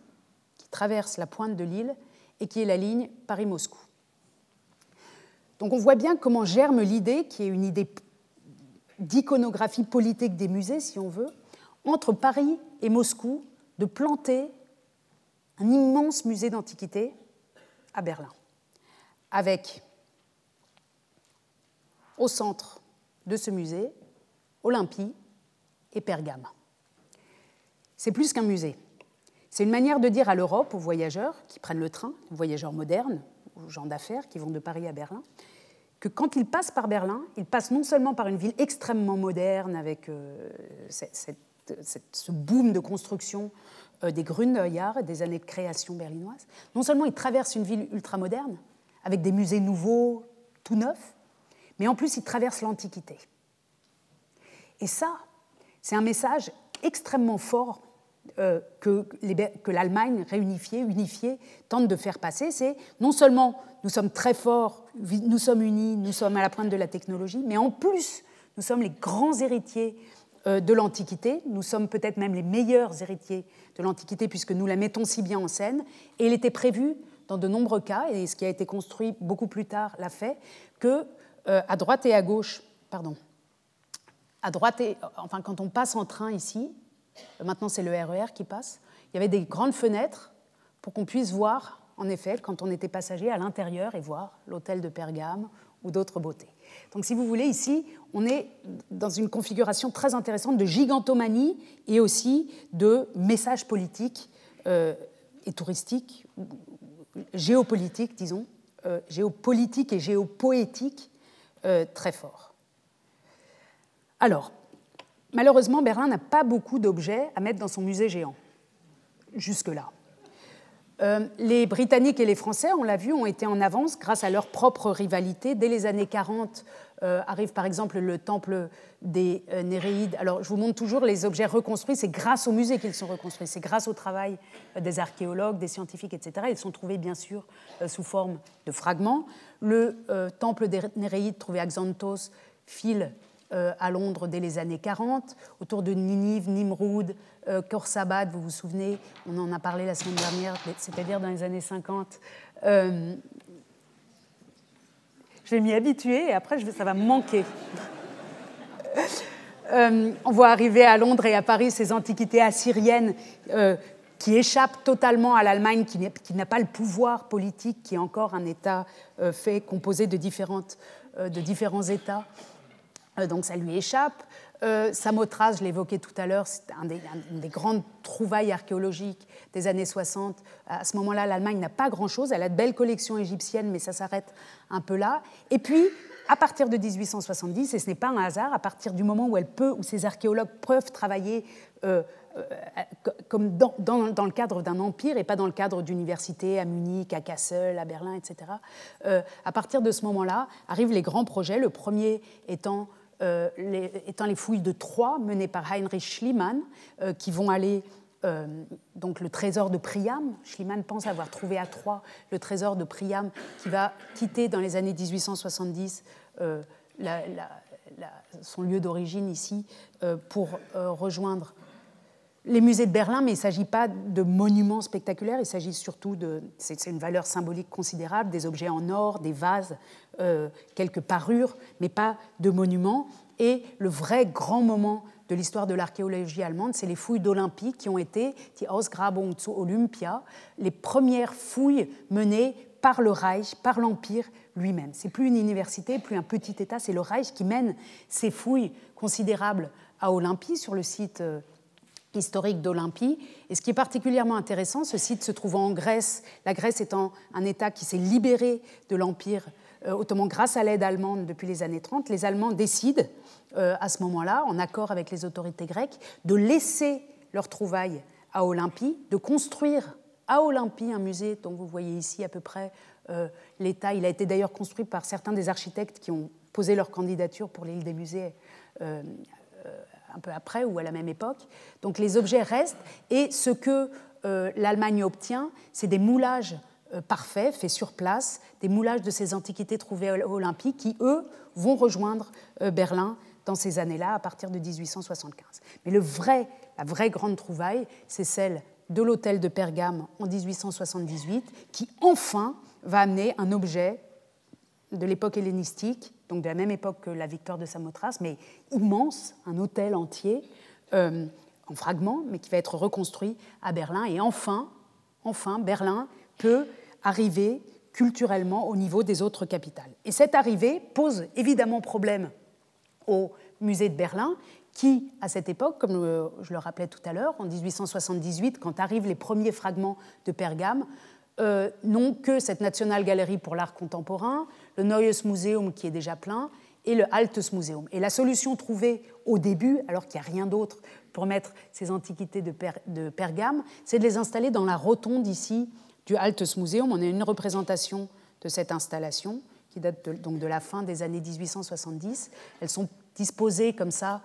qui traverse la pointe de l'île et qui est la ligne Paris-Moscou. Donc on voit bien comment germe l'idée, qui est une idée d'iconographie politique des musées, si on veut, entre Paris et Moscou de planter un immense musée d'antiquité à Berlin, avec au centre de ce musée Olympie et Pergame. C'est plus qu'un musée. C'est une manière de dire à l'Europe, aux voyageurs qui prennent le train, aux voyageurs modernes, aux gens d'affaires qui vont de Paris à Berlin, que quand ils passent par Berlin, ils passent non seulement par une ville extrêmement moderne avec euh, cette ce boom de construction euh, des Gründerjahr et des années de création berlinoise, non seulement il traverse une ville ultramoderne, avec des musées nouveaux, tout neufs, mais en plus il traverse l'Antiquité. Et ça, c'est un message extrêmement fort euh, que, l'Allemagne réunifiée, unifiée, tente de faire passer. C'est non seulement nous sommes très forts, nous sommes unis, nous sommes à la pointe de la technologie, mais en plus, nous sommes les grands héritiers de l'Antiquité. Nous sommes peut-être même les meilleurs héritiers de l'Antiquité puisque nous la mettons si bien en scène. Et il était prévu dans de nombreux cas, et ce qui a été construit beaucoup plus tard l'a fait, que euh, à droite et à gauche, pardon, à droite et enfin quand on passe en train ici, euh, maintenant c'est le RER e qui passe, il y avait des grandes fenêtres pour qu'on puisse voir, en effet, quand on était passager à l'intérieur et voir l'hôtel de Pergame ou d'autres beautés. Donc si vous voulez, ici, on est dans une configuration très intéressante de gigantomanie et aussi de messages politiques euh, et touristiques, géopolitiques, disons, euh, géopolitiques et géopoétiques euh, très forts. Alors, malheureusement, Berlin n'a pas beaucoup d'objets à mettre dans son musée géant, jusque-là. Euh, les Britanniques et les Français, on l'a vu, ont été en avance grâce à leur propre rivalité. Dès les années 40 euh, arrive par exemple le temple des euh, Néréides. Alors je vous montre toujours les objets reconstruits, c'est grâce au musée qu'ils sont reconstruits, c'est grâce au travail des archéologues, des scientifiques, etc. Ils sont trouvés bien sûr sous forme de fragments. Le temple des Néréides trouvé à Xanthos file à Londres dès les années 40, autour de Ninive, Nimroud, euh, Khorsabad, vous vous souvenez, on en a parlé la semaine dernière, c'est-à-dire dans les années 50. Euh, je vais m'y habituer et après ça va me manquer. on voit arriver à Londres et à Paris ces antiquités assyriennes qui échappent totalement à l'Allemagne, qui n'a pas le pouvoir politique, qui est encore un État fait, composé de, différentes, de différents États. donc ça lui échappe. Euh, Samothrace, je l'évoquais tout à l'heure, c'est un une des grandes trouvailles archéologiques des années 60. À ce moment-là, l'Allemagne n'a pas grand-chose. Elle a de belles collections égyptiennes, mais ça s'arrête un peu là. Et puis, à partir de 1870, et ce n'est pas un hasard, à partir du moment où elle peut, où ces archéologues peuvent travailler euh, euh, comme dans, dans, le cadre d'un empire et pas dans le cadre d'universités à Munich, à Kassel, à Berlin, etc. à partir de ce moment-là, arrivent les grands projets, le premier étant euh, étant les fouilles de Troyes menées par Heinrich Schliemann, euh, qui vont aller euh, donc le trésor de Priam. Schliemann pense avoir trouvé à Troyes le trésor de Priam, qui va quitter dans les années 1870 son lieu d'origine ici pour rejoindre les musées de Berlin, mais il ne s'agit pas de monuments spectaculaires, il s'agit surtout de. C'est une valeur symbolique considérable, des objets en or, des vases, euh, quelques parures, mais pas de monuments. Et le vrai grand moment de l'histoire de l'archéologie allemande, c'est les fouilles d'Olympie qui ont été, die Ausgrabung zu Olympia, les premières fouilles menées par le Reich, par l'Empire lui-même. C'est plus une université, plus un petit État, c'est le Reich qui mène ces fouilles considérables à Olympie, sur le site euh, historique d'Olympie. Et ce qui est particulièrement intéressant, ce site se trouvant en Grèce, la Grèce étant un État qui s'est libéré de l'Empire euh, ottoman grâce à l'aide allemande depuis les années 30, les Allemands décident euh, à ce moment-là, en accord avec les autorités grecques, de laisser leurs trouvailles à Olympie, de construire à Olympie un musée dont vous voyez ici à peu près euh, l'état. Il a été d'ailleurs construit par certains des architectes qui ont posé leur candidature pour l'île des musées un peu après ou à la même époque. Donc les objets restent et ce que euh, l'Allemagne obtient, c'est des moulages euh, parfaits, faits sur place, des moulages de ces antiquités trouvées à l'Olympie qui, eux, vont rejoindre euh, Berlin dans ces années-là, à partir de 1875. Mais le vrai, la vraie grande trouvaille, c'est celle de l'hôtel de Pergame en 1878, qui enfin va amener un objet de l'époque hellénistique donc de la même époque que la victoire de Samothrace, mais immense, un hôtel entier, euh, en fragments, mais qui va être reconstruit à Berlin. Et enfin, enfin, Berlin peut arriver culturellement au niveau des autres capitales. Et cette arrivée pose évidemment problème au musée de Berlin, qui, à cette époque, comme je le rappelais tout à l'heure, en 1878, quand arrivent les premiers fragments de Pergame, euh, n'ont que cette National Gallery pour l'art contemporain, le Neues Museum qui est déjà plein et le Altes Museum. Et la solution trouvée au début, alors qu'il n'y a rien d'autre pour mettre ces antiquités de, Pergame, c'est de les installer dans la rotonde ici du Altes Museum. On a une représentation de cette installation qui date donc de la fin des années 1870. Elles sont disposées comme ça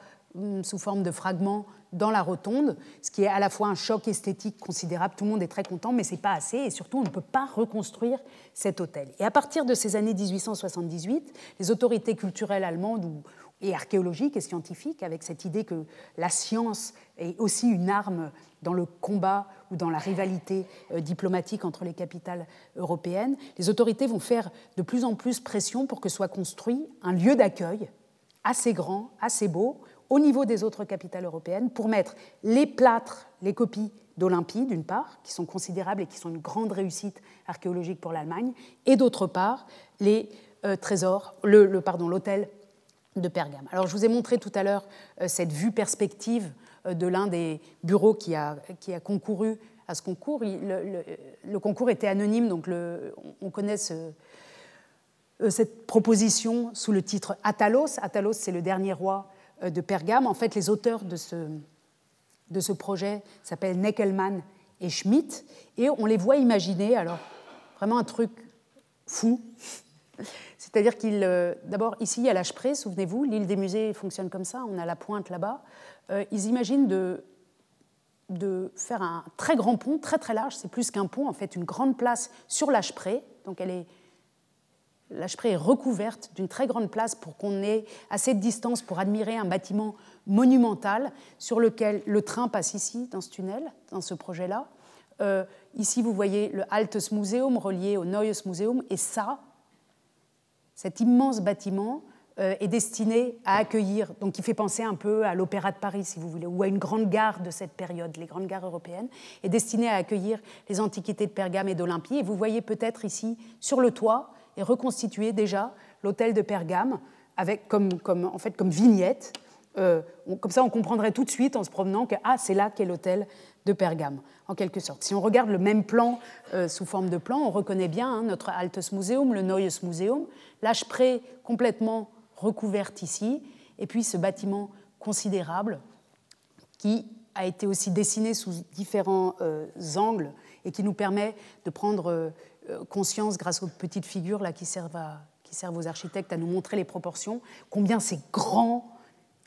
sous forme de fragments dans la rotonde, ce qui est à la fois un choc esthétique considérable, tout le monde est très content, mais ce n'est pas assez, et surtout on ne peut pas reconstruire cet hôtel. Et à partir de ces années 1878, les autorités culturelles allemandes et archéologiques et scientifiques, avec cette idée que la science est aussi une arme dans le combat ou dans la rivalité euh, diplomatique entre les capitales européennes, les autorités vont faire de plus en plus pression pour que soit construit un lieu d'accueil assez grand, assez beau, au niveau des autres capitales européennes pour mettre les plâtres, les copies d'Olympie, d'une part, qui sont considérables et qui sont une grande réussite archéologique pour l'Allemagne, et d'autre part, les euh, trésors, le, pardon, l'hôtel de Pergame. Alors, je vous ai montré tout à l'heure euh, cette vue perspective euh, de l'un des bureaux qui a, qui a concouru à ce concours. le, concours était anonyme, donc on connaît cette proposition sous le titre Atalos. Atalos, c'est le dernier roi de Pergame. En fait, les auteurs de ce, de ce projet s'appellent Neckelmann et Schmidt, et on les voit imaginer, alors vraiment un truc fou. C'est-à-dire qu'il, euh, d'abord ici à l'Âge-Pré, souvenez-vous, l'île des musées fonctionne comme ça, on a la pointe là-bas. Euh, ils imaginent de, de faire un très grand pont, très très large, c'est plus qu'un pont, en fait, une grande place sur l'Âge-Pré, donc elle est L'Achpré est recouverte d'une très grande place pour qu'on ait assez de distance pour admirer un bâtiment monumental sur lequel le train passe ici, dans ce tunnel, dans ce projet-là. Euh, ici, vous voyez le Altes Museum relié au Neues Museum, et ça, cet immense bâtiment, est destiné à accueillir, donc il fait penser un peu à l'Opéra de Paris, si vous voulez, ou à une grande gare de cette période, les grandes gares européennes, est destiné à accueillir les antiquités de Pergame et d'Olympie. Et vous voyez peut-être ici, sur le toit, est reconstitué déjà l'hôtel de Pergame, avec comme, comme, en fait, comme vignette. comme ça, on comprendrait tout de suite en se promenant que ah, c'est là qu'est l'hôtel de Pergame, en quelque sorte. Si on regarde le même plan euh, sous forme de plan, on reconnaît bien hein, notre Altes Museum, le Neues Museum, l'âge pré complètement recouverte ici, et puis ce bâtiment considérable qui a été aussi dessiné sous différents euh, angles et qui nous permet de prendre euh, conscience, grâce aux petites figures là, qui, servent qui servent aux architectes à nous montrer les proportions, combien c'est grand,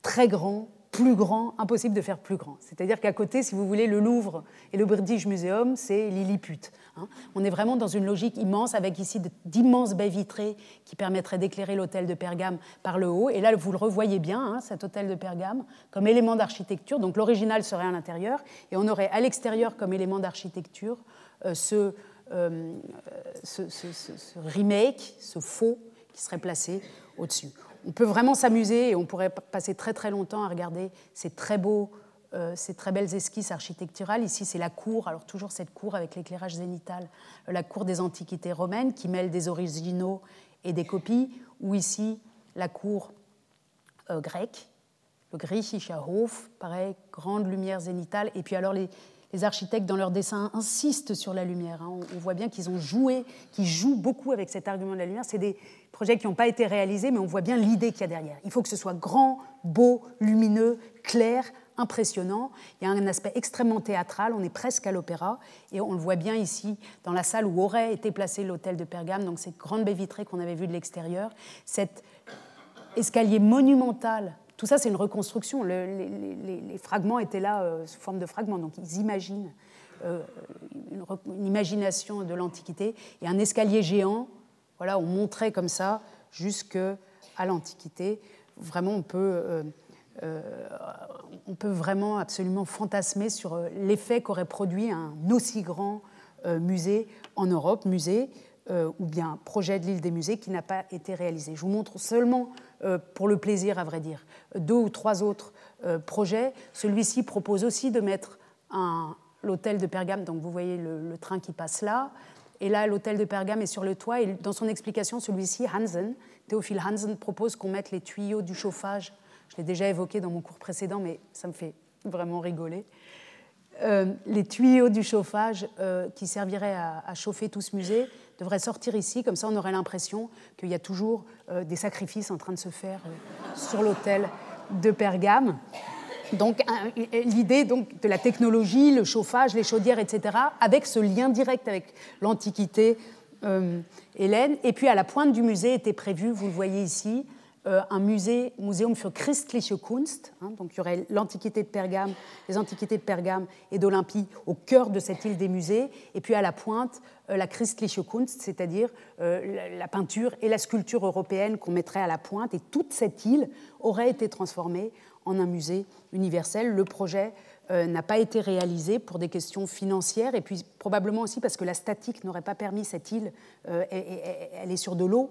très grand, plus grand, impossible de faire plus grand. C'est-à-dire qu'à côté, si vous voulez, le Louvre et le British Museum, c'est Lilliput. Hein. On est vraiment dans une logique immense, avec ici d'immenses baies vitrées qui permettraient d'éclairer l'hôtel de Pergame par le haut. Et là, vous le revoyez bien, hein, cet hôtel de Pergame, comme élément d'architecture. Donc l'original serait à l'intérieur, et on aurait à l'extérieur, comme élément d'architecture, euh, euh, ce, remake, ce faux qui serait placé au-dessus on peut vraiment s'amuser et on pourrait passer très très longtemps à regarder ces très beaux, euh, ces très belles esquisses architecturales. Ici, c'est la cour, alors toujours cette cour avec l'éclairage zénital, euh, la cour des antiquités romaines qui mêle des originaux et des copies, ou ici la cour euh, grecque, le Griechischer Hof, pareil, grande lumière zénitale, et puis alors les, les architectes, dans leur dessin, insistent sur la lumière. Hein. On, voit bien qu'ils ont joué, qu'ils jouent beaucoup avec cet argument de la lumière. C'est des projets qui n'ont pas été réalisés, mais on voit bien l'idée qu'il y a derrière. Il faut que ce soit grand, beau, lumineux, clair, impressionnant. Il y a un aspect extrêmement théâtral, on est presque à l'opéra, et on le voit bien ici dans la salle où aurait été placé l'hôtel de Pergame, donc cette grande baie vitrée qu'on avait vue de l'extérieur, cet escalier monumental tout ça, c'est une reconstruction. les, fragments étaient là euh, sous forme de fragments, donc ils imaginent euh, une, imagination de l'Antiquité. Et un escalier géant, voilà, on montrait comme ça jusqu'à l'Antiquité. Vraiment, on peut, euh, on peut vraiment absolument fantasmer sur l'effet qu'aurait produit un aussi grand musée en Europe, musée ou bien projet de l'île des musées qui n'a pas été réalisé. Je vous montre seulement euh, pour le plaisir, à vrai dire, deux ou trois autres euh, projets. Celui-ci propose aussi de mettre l'hôtel de Pergame, donc vous voyez le, train qui passe là, et là l'hôtel de Pergame est sur le toit, et dans son explication, celui-ci, Hansen, Théophile Hansen, propose qu'on mette les tuyaux du chauffage. Je l'ai déjà évoqué dans mon cours précédent, mais ça me fait vraiment rigoler. Euh, les tuyaux du chauffage qui serviraient à, chauffer tout ce musée devrait sortir ici, comme ça on aurait l'impression qu'il y a toujours euh, des sacrifices en train de se faire euh, sur l'autel de Pergame. Donc l'idée donc, de la technologie, le chauffage, les chaudières, etc., avec ce lien direct avec l'Antiquité euh, hélène. Et puis à la pointe du musée était prévu, vous le voyez ici, euh, un musée, Museum für christliche Kunst. Hein, donc il y aurait l'Antiquité de Pergame, les Antiquités de Pergame et d'Olympie au cœur de cette île des musées, et puis à la pointe, euh, la christliche Kunst, c'est-à-dire euh, la peinture et la sculpture européenne qu'on mettrait à la pointe, et toute cette île aurait été transformée en un musée universel. Le projet euh, n'a pas été réalisé pour des questions financières et puis probablement aussi parce que la statique n'aurait pas permis cette île. Euh, elle est sur de l'eau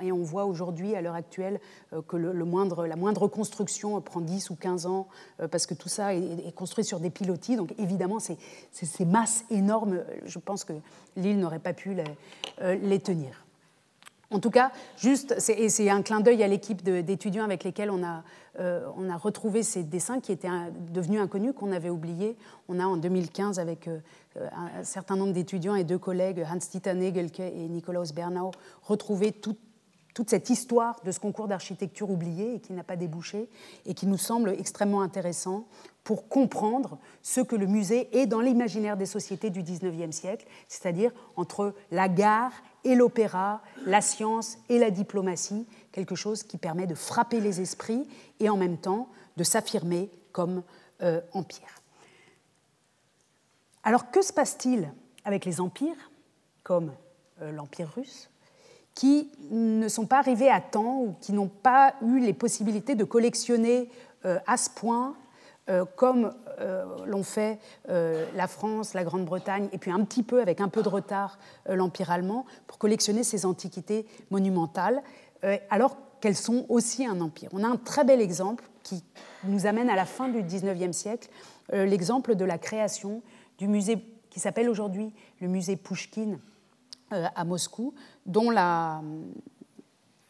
et on voit aujourd'hui, à l'heure actuelle, euh, que le, moindre, la moindre construction prend 10 ou 15 ans parce que tout ça est, construit sur des pilotis. Donc évidemment, ces, ces masses énormes, je pense que l'île n'aurait pas pu les, les tenir. En tout cas, juste, et c'est un clin d'œil à l'équipe d'étudiants avec lesquels on a, on a retrouvé ces dessins qui étaient devenus inconnus, qu'on avait oubliés. On a en 2015, avec euh, un certain nombre d'étudiants et deux collègues, Hans-Dieter Negelke et Nikolaus Bernau, retrouvé toute cette histoire de ce concours d'architecture oublié et qui n'a pas débouché et qui nous semble extrêmement intéressant pour comprendre ce que le musée est dans l'imaginaire des sociétés du XIXe siècle, c'est-à-dire entre la gare et l'opéra, la science et la diplomatie, quelque chose qui permet de frapper les esprits et en même temps de s'affirmer comme euh, empire. Alors que se passe-t-il avec les empires, comme euh, l'Empire russe, qui ne sont pas arrivés à temps ou qui n'ont pas eu les possibilités de collectionner euh, à ce point euh, comme euh, l'ont fait euh, la France, la Grande-Bretagne, et puis un petit peu, avec un peu de retard, l'Empire allemand, pour collectionner ces antiquités monumentales. Alors qu'elles sont aussi un empire. On a un très bel exemple qui nous amène à la fin du XIXe siècle, euh, l'exemple de la création du musée qui s'appelle aujourd'hui le musée Pouchkine euh, à Moscou, dont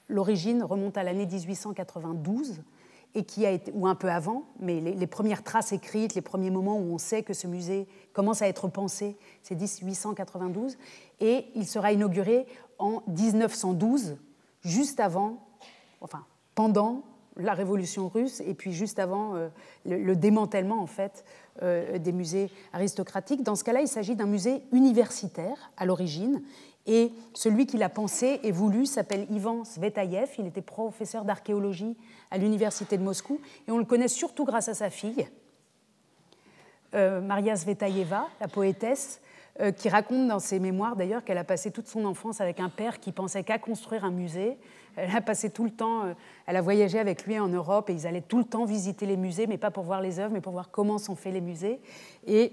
l'origine remonte à l'année 1892 et qui a été, ou un peu avant, mais les, premières traces écrites, les premiers moments où on sait que ce musée commence à être pensé, c'est 1892, et il sera inauguré en 1912, juste avant, enfin pendant la révolution russe et puis juste avant euh, le, démantèlement en fait euh, des musées aristocratiques. Dans ce cas-là, il s'agit d'un musée universitaire à l'origine et celui qui l'a pensé et voulu s'appelle Ivan Svetayev. Il était professeur d'archéologie à l'université de Moscou et on le connaît surtout grâce à sa fille, euh, Maria Svetayeva, la poétesse, euh, qui raconte dans ses mémoires d'ailleurs qu'elle a passé toute son enfance avec un père qui pensait qu'à construire un musée. Elle a passé tout le temps, euh, elle a voyagé avec lui en Europe et ils allaient tout le temps visiter les musées, mais pas pour voir les œuvres, mais pour voir comment sont faits les musées. Et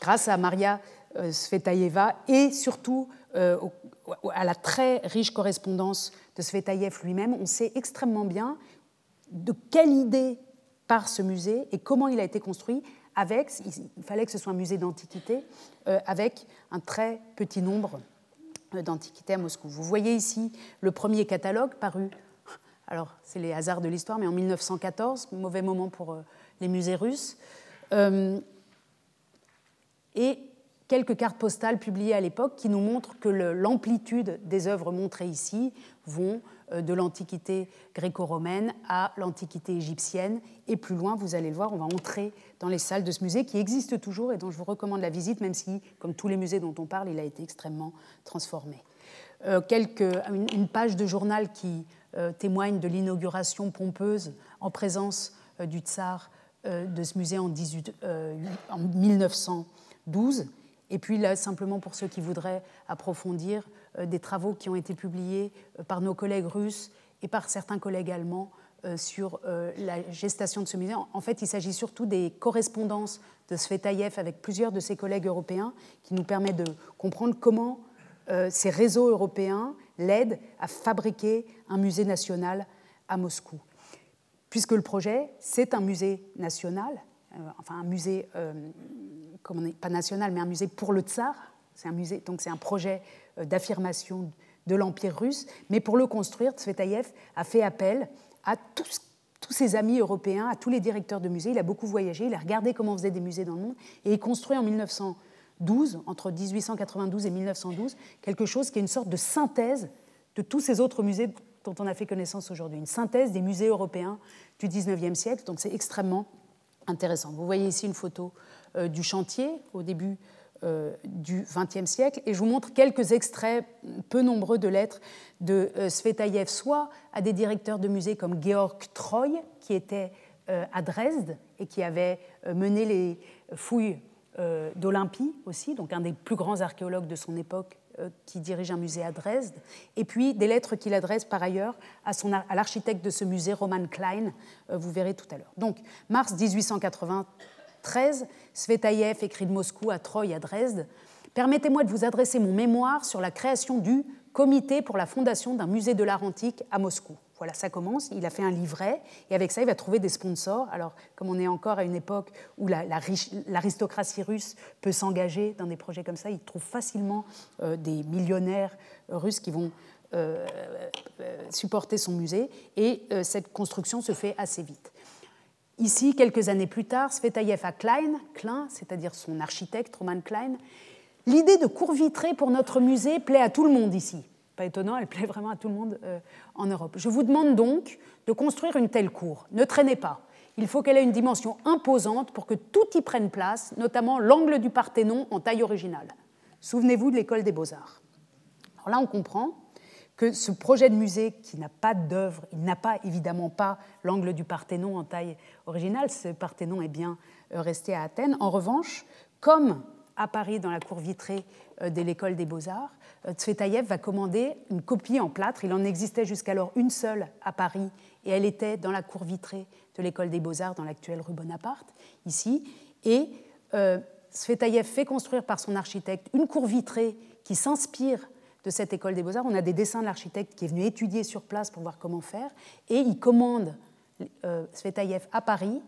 grâce à Maria Svetayeva et surtout à la très riche correspondance de Svetayev lui-même, on sait extrêmement bien de quelle idée part ce musée et comment il a été construit il fallait que ce soit un musée d'antiquité, euh, avec un très petit nombre euh, d'antiquités à Moscou. Vous voyez ici le premier catalogue paru, alors c'est les hasards de l'histoire, mais en 1914, mauvais moment pour euh, les musées russes, et quelques cartes postales publiées à l'époque qui nous montrent que l'amplitude des œuvres montrées ici vont de l'Antiquité gréco-romaine à l'Antiquité égyptienne. Et plus loin, vous allez le voir, on va entrer dans les salles de ce musée qui existe toujours et dont je vous recommande la visite, même si, comme tous les musées dont on parle, il a été extrêmement transformé. Euh, une, page de journal qui euh, témoigne de l'inauguration pompeuse en présence du tsar de ce musée en, 18, en 1912. Et puis là, simplement pour ceux qui voudraient approfondir, euh, des travaux qui ont été publiés euh, par nos collègues russes et par certains collègues allemands euh, sur la gestation de ce musée. En fait, il s'agit surtout des correspondances de Svetayev avec plusieurs de ses collègues européens qui nous permettent de comprendre comment ces réseaux européens l'aident à fabriquer un musée national à Moscou. Puisque le projet, c'est un musée national, enfin un musée, pas national, mais un musée pour le tsar, donc c'est un projet euh, d'affirmation de l'Empire russe. Mais pour le construire, Tsvetayev a fait appel à tous, ses amis européens, à tous les directeurs de musées. Il a beaucoup voyagé, il a regardé comment on faisait des musées dans le monde et il construit en 1912, entre 1892 et 1912, quelque chose qui est une sorte de synthèse de tous ces autres musées dont on a fait connaissance aujourd'hui, une synthèse des musées européens du 19e siècle. Donc c'est extrêmement intéressant. Vous voyez ici une photo euh, du chantier au début euh, du XXe siècle. Et je vous montre quelques extraits peu nombreux de lettres de euh, Svetayev, soit à des directeurs de musées comme Georg Troy, qui était euh, à Dresde et qui avait mené les fouilles d'Olympie aussi, donc un des plus grands archéologues de son époque qui dirige un musée à Dresde, et puis des lettres qu'il adresse par ailleurs à, à l'architecte de ce musée, Roman Klein, vous verrez tout à l'heure. Donc, mars 1880, 13, Svetayev écrit de Moscou à Troyes à Dresde Permettez-moi de vous adresser mon mémoire sur la création du Comité pour la fondation d'un musée de l'art antique à Moscou. Voilà, ça commence. Il a fait un livret et avec ça, il va trouver des sponsors. Alors, comme on est encore à une époque où l'aristocratie russe peut s'engager dans des projets comme ça, il trouve facilement euh, des millionnaires russes qui vont euh, euh, supporter son musée et cette construction se fait assez vite. Ici, quelques années plus tard, Svetayev a Klein, Klein c'est-à-dire son architecte Roman Klein, l'idée de cours vitrée pour notre musée plaît à tout le monde ici. Pas étonnant, elle plaît vraiment à tout le monde euh, en Europe. Je vous demande donc de construire une telle cour. Ne traînez pas. Il faut qu'elle ait une dimension imposante pour que tout y prenne place, notamment l'angle du Parthénon en taille originale. Souvenez-vous de l'école des beaux-arts. Alors là, on comprend que ce projet de musée qui n'a pas d'œuvre, il n'a pas évidemment pas l'angle du Parthénon en taille originale, ce Parthénon est bien euh, resté à Athènes. En revanche, comme à Paris dans la cour vitrée euh, de l'école des beaux-arts, euh, Tsvetayev va commander une copie en plâtre. Il en existait jusqu'alors une seule à Paris et elle était dans la cour vitrée de l'école des beaux-arts dans l'actuelle rue Bonaparte, ici. Et euh, fait construire par son architecte une cour vitrée qui s'inspire de cette école des beaux-arts. On a des dessins de l'architecte qui est venu étudier sur place pour voir comment faire. Et il commande euh, Svetaïev à Paris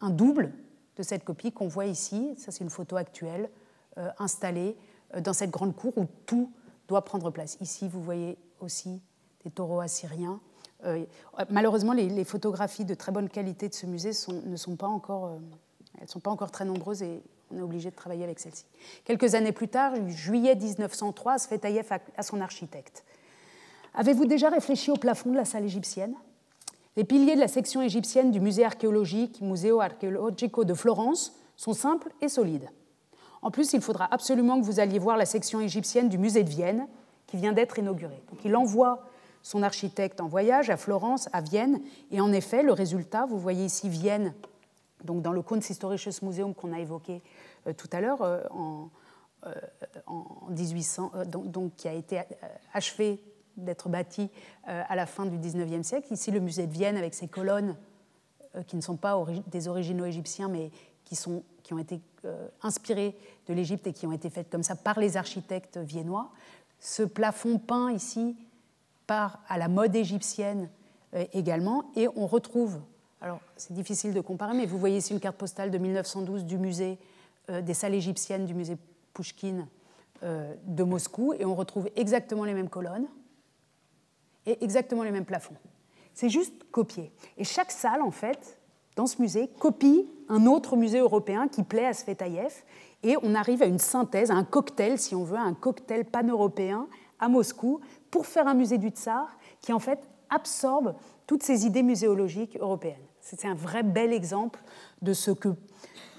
un double de cette copie qu'on voit ici. Ça, c'est une photo actuelle euh, installée euh, dans cette grande cour où tout doit prendre place. Ici, vous voyez aussi des taureaux assyriens. Euh, malheureusement, les, photographies de très bonne qualité de ce musée ne sont pas encore, elles sont pas encore très nombreuses on est obligé de travailler avec celles-ci. Quelques années plus tard, juillet 1903, Svetaïev à son architecte. Avez-vous déjà réfléchi au plafond de la salle égyptienne? Les piliers de la section égyptienne du musée archéologique, Museo Archeologico de Florence, sont simples et solides. En plus, il faudra absolument que vous alliez voir la section égyptienne du musée de Vienne, qui vient d'être inaugurée. Il envoie son architecte en voyage à Florence, à Vienne, et en effet, le résultat, vous voyez ici Vienne, donc dans le Kunsthistorisches Museum qu'on a évoqué euh, tout à l'heure, euh, en, 1800, euh, donc, qui a été achevé d'être bâti à la fin du 19e siècle. Ici, le musée de Vienne avec ses colonnes qui ne sont pas des originaux égyptiens, mais qui, sont, qui ont été inspirées de l'Égypte et qui ont été faites comme ça par les architectes viennois. Ce plafond peint ici par à la mode égyptienne également, et on retrouve, alors c'est difficile de comparer, mais vous voyez ici une carte postale de 1912 du musée euh, des salles égyptiennes du musée Pouchkine de Moscou, et on retrouve exactement les mêmes colonnes et exactement les mêmes plafonds. C'est juste copié. Et chaque salle, en fait, dans ce musée, copie un autre musée européen qui plaît à Svetaïev. Et on arrive à une synthèse, à un cocktail, si on veut, un cocktail pan-européen à Moscou pour faire un musée du Tsar qui, en fait, absorbe toutes ces idées muséologiques européennes. C'est un vrai bel exemple de ce que,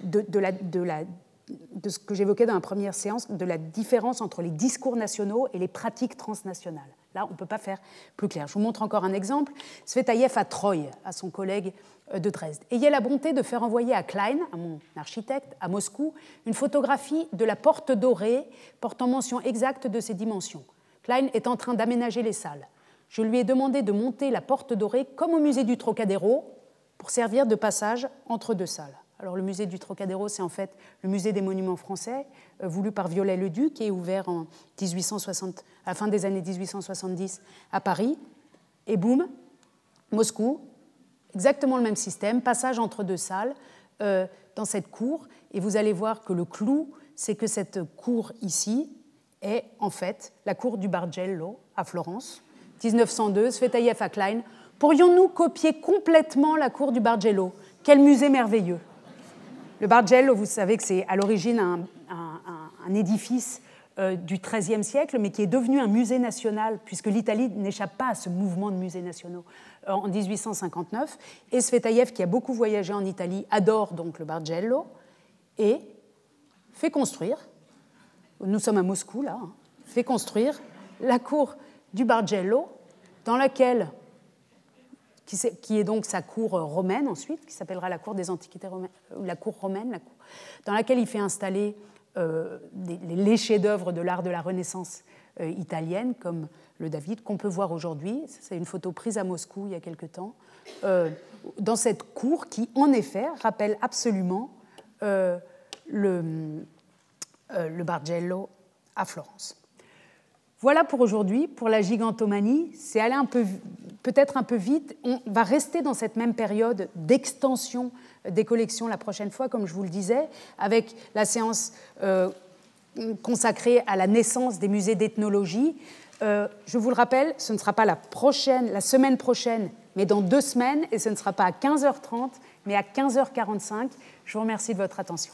de, la, de, la, de que j'évoquais dans la première séance, de la différence entre les discours nationaux et les pratiques transnationales. Là, on ne peut pas faire plus clair. Je vous montre encore un exemple. Svetaïev à Troyes, à son collègue euh, de Dresde. Ayez la bonté de faire envoyer à Klein, à mon architecte, à Moscou, une photographie de la porte dorée portant mention exacte de ses dimensions. Klein est en train d'aménager les salles. Je lui ai demandé de monter la porte dorée comme au musée du Trocadéro pour servir de passage entre deux salles. Alors le musée du Trocadéro, c'est en fait le musée des monuments français, euh, voulu par Viollet-le-Duc, est ouvert en 1860, à la fin des années 1870 à Paris. Et boum, Moscou, exactement le même système, passage entre deux salles euh, dans cette cour. Et vous allez voir que le clou, c'est que cette cour ici est en fait la cour du Bargello à Florence, 1902, Svetaïev à Klein. Pourrions-nous copier complètement la cour du Bargello? Quel musée merveilleux Le Bargello, vous savez que c'est à l'origine un, édifice euh, du XIIIe siècle, mais qui est devenu un musée national, puisque l'Italie n'échappe pas à ce mouvement de musées nationaux euh, en 1859. Et Svetaïev, qui a beaucoup voyagé en Italie, adore donc le Bargello et fait construire, nous sommes à Moscou là, hein, fait construire la cour du Bargello, dans laquelle, qui est donc sa cour romaine ensuite, qui s'appellera la cour des antiquités romaines, la cour romaine, dans laquelle il fait installer euh, les chefs-d'œuvre de l'art de la Renaissance euh, italienne, comme le David, qu'on peut voir aujourd'hui. C'est une photo prise à Moscou il y a quelque temps, euh, dans cette cour qui, en effet, rappelle absolument le Bargello à Florence. Voilà pour aujourd'hui, pour la gigantomanie. C'est aller un peu, peut-être un peu vite. On va rester dans cette même période d'extension des collections la prochaine fois, comme je vous le disais, avec la séance euh, consacrée à la naissance des musées d'ethnologie. Euh, je vous le rappelle, ce ne sera pas la prochaine, la semaine prochaine, mais dans deux semaines, et ce ne sera pas à 15h30, mais à 15h45. Je vous remercie de votre attention.